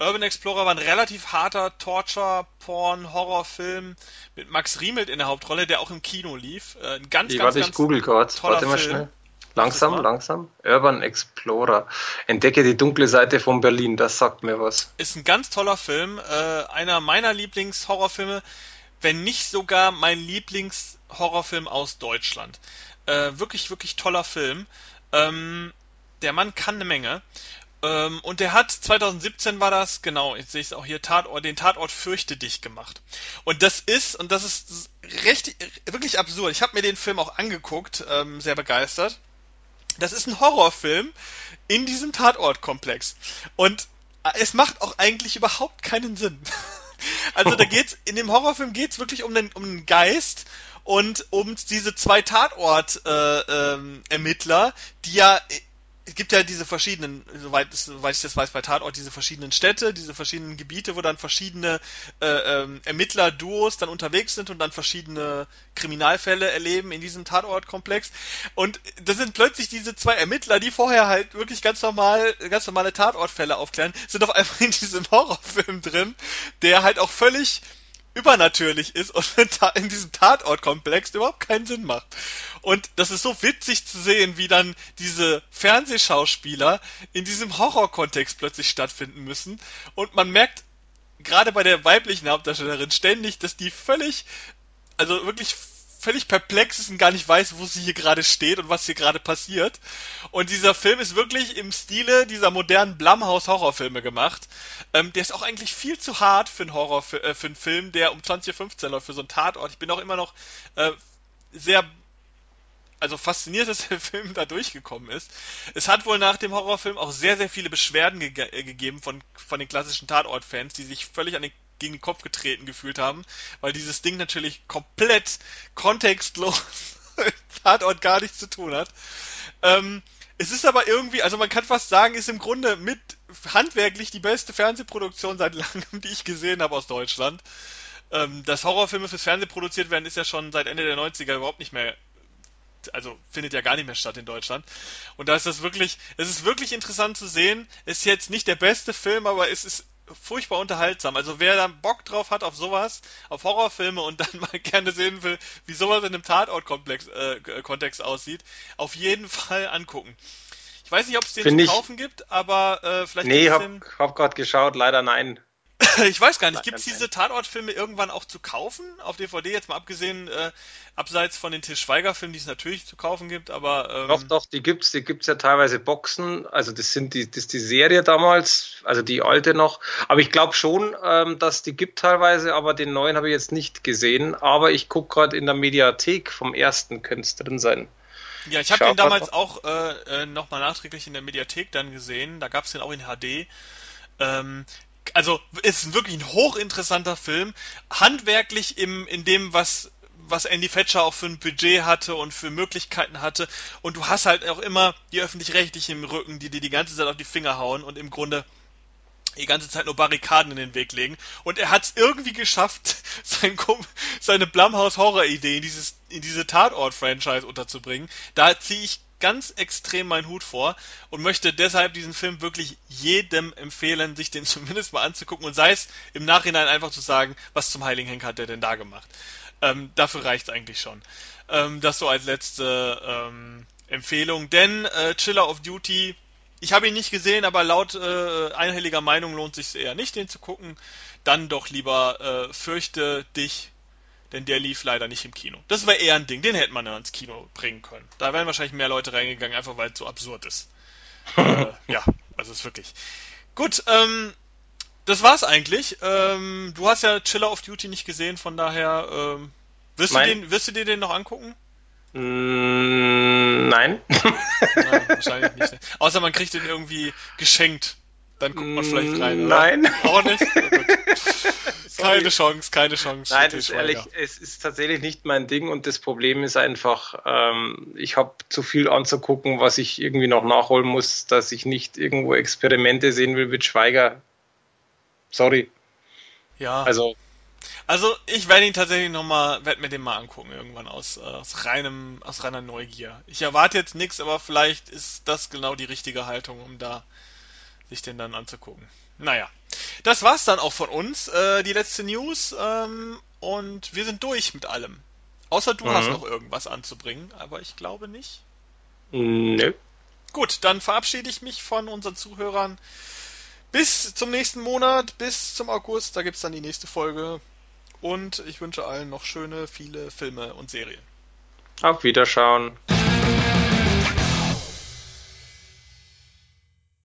Speaker 1: Urban Explorer war ein relativ harter Torture-Porn-Horrorfilm mit Max Riemelt in der Hauptrolle, der auch im Kino lief. Äh, ein ganz,
Speaker 2: ich,
Speaker 1: ganz,
Speaker 2: warte,
Speaker 1: ganz
Speaker 2: ich google kurz. Warte mal Film. schnell. Langsam, langsam. Urban Explorer. Entdecke die dunkle Seite von Berlin, das sagt mir was.
Speaker 1: Ist ein ganz toller Film. Äh, einer meiner Lieblings-Horrorfilme, wenn nicht sogar mein Lieblings-Horrorfilm aus Deutschland. Äh, wirklich, wirklich toller Film. Ähm, der Mann kann eine Menge. Ähm, und der hat 2017 war das, genau, jetzt sehe ich es auch hier, Tatort, den Tatort Fürchte dich gemacht. Und das ist, und das ist recht, wirklich absurd. Ich habe mir den Film auch angeguckt, ähm, sehr begeistert. Das ist ein Horrorfilm in diesem Tatortkomplex. Und äh, es macht auch eigentlich überhaupt keinen Sinn. Also da geht's, in dem Horrorfilm geht's wirklich um den, um den Geist und um diese zwei Tatort-Ermittler, äh, ähm, die ja es gibt ja diese verschiedenen, soweit, soweit ich das weiß, bei Tatort diese verschiedenen Städte, diese verschiedenen Gebiete, wo dann verschiedene äh, ähm, Ermittler-Duos dann unterwegs sind und dann verschiedene Kriminalfälle erleben in diesem Tatortkomplex. Und das sind plötzlich diese zwei Ermittler, die vorher halt wirklich ganz normal, ganz normale Tatortfälle aufklären, sind auf einmal in diesem Horrorfilm drin, der halt auch völlig übernatürlich ist und in diesem Tatortkomplex überhaupt keinen Sinn macht. Und das ist so witzig zu sehen, wie dann diese Fernsehschauspieler in diesem Horrorkontext plötzlich stattfinden müssen. Und man merkt gerade bei der weiblichen Hauptdarstellerin ständig, dass die völlig, also wirklich völlig perplex ist und gar nicht weiß, wo sie hier gerade steht und was hier gerade passiert. Und dieser Film ist wirklich im Stile dieser modernen Blumhouse-Horrorfilme gemacht. Ähm, der ist auch eigentlich viel zu hart für einen Horror, für, äh, für einen Film, der um 2015 läuft, für so einen Tatort. Ich bin auch immer noch äh, sehr also fasziniert, dass der Film da durchgekommen ist. Es hat wohl nach dem Horrorfilm auch sehr, sehr viele Beschwerden ge äh, gegeben von, von den klassischen Tatort-Fans, die sich völlig an den gegen den Kopf getreten gefühlt haben, weil dieses Ding natürlich komplett kontextlos Tatort gar nichts zu tun hat. Ähm, es ist aber irgendwie, also man kann fast sagen, ist im Grunde mit handwerklich die beste Fernsehproduktion seit langem, die ich gesehen habe aus Deutschland. Ähm, dass Horrorfilme fürs Fernsehen produziert werden, ist ja schon seit Ende der 90er überhaupt nicht mehr also findet ja gar nicht mehr statt in Deutschland. Und da ist das wirklich, es ist wirklich interessant zu sehen. Ist jetzt nicht der beste Film, aber es ist furchtbar unterhaltsam. Also wer da Bock drauf hat auf sowas, auf Horrorfilme und dann mal gerne sehen will, wie sowas in einem Tatort-Kontext äh, aussieht, auf jeden Fall angucken. Ich weiß nicht, ob es den
Speaker 2: Find
Speaker 1: zu kaufen gibt, aber äh, vielleicht.
Speaker 2: Nee, hab, hab gerade geschaut, leider nein.
Speaker 1: ich weiß gar nicht, gibt es diese Tatortfilme irgendwann auch zu kaufen? Auf DVD, jetzt mal abgesehen, äh, abseits von den Til Schweiger-Filmen, die es natürlich zu kaufen gibt, aber.
Speaker 2: Ähm doch, doch, die gibt's, die gibt's ja teilweise Boxen. Also das sind die, das ist die Serie damals, also die alte noch. Aber ich glaube schon, ähm, dass die gibt teilweise, aber den neuen habe ich jetzt nicht gesehen. Aber ich gucke gerade in der Mediathek vom ersten könnte es drin sein.
Speaker 1: Ja, ich habe den damals auch äh, äh, nochmal nachträglich in der Mediathek dann gesehen. Da gab es den auch in HD. Ähm, also ist wirklich ein hochinteressanter Film, handwerklich im in dem was was Andy Fetcher auch für ein Budget hatte und für Möglichkeiten hatte und du hast halt auch immer die öffentlich-rechtlichen im Rücken, die dir die ganze Zeit auf die Finger hauen und im Grunde die ganze Zeit nur Barrikaden in den Weg legen. Und er hat es irgendwie geschafft, sein, seine Blumhouse-Horror-Idee in, dieses, in diese Tatort-Franchise unterzubringen. Da ziehe ich ganz extrem meinen Hut vor und möchte deshalb diesen Film wirklich jedem empfehlen, sich den zumindest mal anzugucken und sei es im Nachhinein einfach zu sagen, was zum Heiligen Henker hat der denn da gemacht. Ähm, dafür reicht es eigentlich schon. Ähm, das so als letzte ähm, Empfehlung. Denn äh, Chiller of Duty ich habe ihn nicht gesehen, aber laut äh, einhelliger Meinung lohnt sich eher nicht, den zu gucken. Dann doch lieber äh, Fürchte dich, denn der lief leider nicht im Kino. Das war eher ein Ding, den hätte man ja ins Kino bringen können. Da wären wahrscheinlich mehr Leute reingegangen, einfach weil es so absurd ist. äh, ja, also ist wirklich. Gut, ähm, das war's eigentlich. Ähm, du hast ja Chiller of Duty nicht gesehen, von daher ähm, wirst, du den, wirst du dir den noch angucken?
Speaker 2: Mm, nein.
Speaker 1: Nein, wahrscheinlich nicht. Ne? Außer man kriegt den irgendwie geschenkt. Dann guckt man vielleicht rein,
Speaker 2: oder? Nein.
Speaker 1: Auch nicht? Keine Chance, keine Chance.
Speaker 2: Nein, ist ehrlich, es ist tatsächlich nicht mein Ding und das Problem ist einfach, ähm, ich habe zu viel anzugucken, was ich irgendwie noch nachholen muss, dass ich nicht irgendwo Experimente sehen will mit Schweiger. Sorry.
Speaker 1: Ja.
Speaker 2: Also
Speaker 1: also ich werde ihn tatsächlich nochmal, werde mir den mal angucken irgendwann aus, äh, aus reinem, aus reiner Neugier. Ich erwarte jetzt nichts, aber vielleicht ist das genau die richtige Haltung, um da sich den dann anzugucken. Naja, das war's dann auch von uns, äh, die letzte News ähm, und wir sind durch mit allem. Außer du mhm. hast noch irgendwas anzubringen, aber ich glaube nicht.
Speaker 2: Nö.
Speaker 1: Gut, dann verabschiede ich mich von unseren Zuhörern. Bis zum nächsten Monat, bis zum August, da gibt's dann die nächste Folge. Und ich wünsche allen noch schöne, viele Filme und Serien.
Speaker 2: Auf Wiederschauen.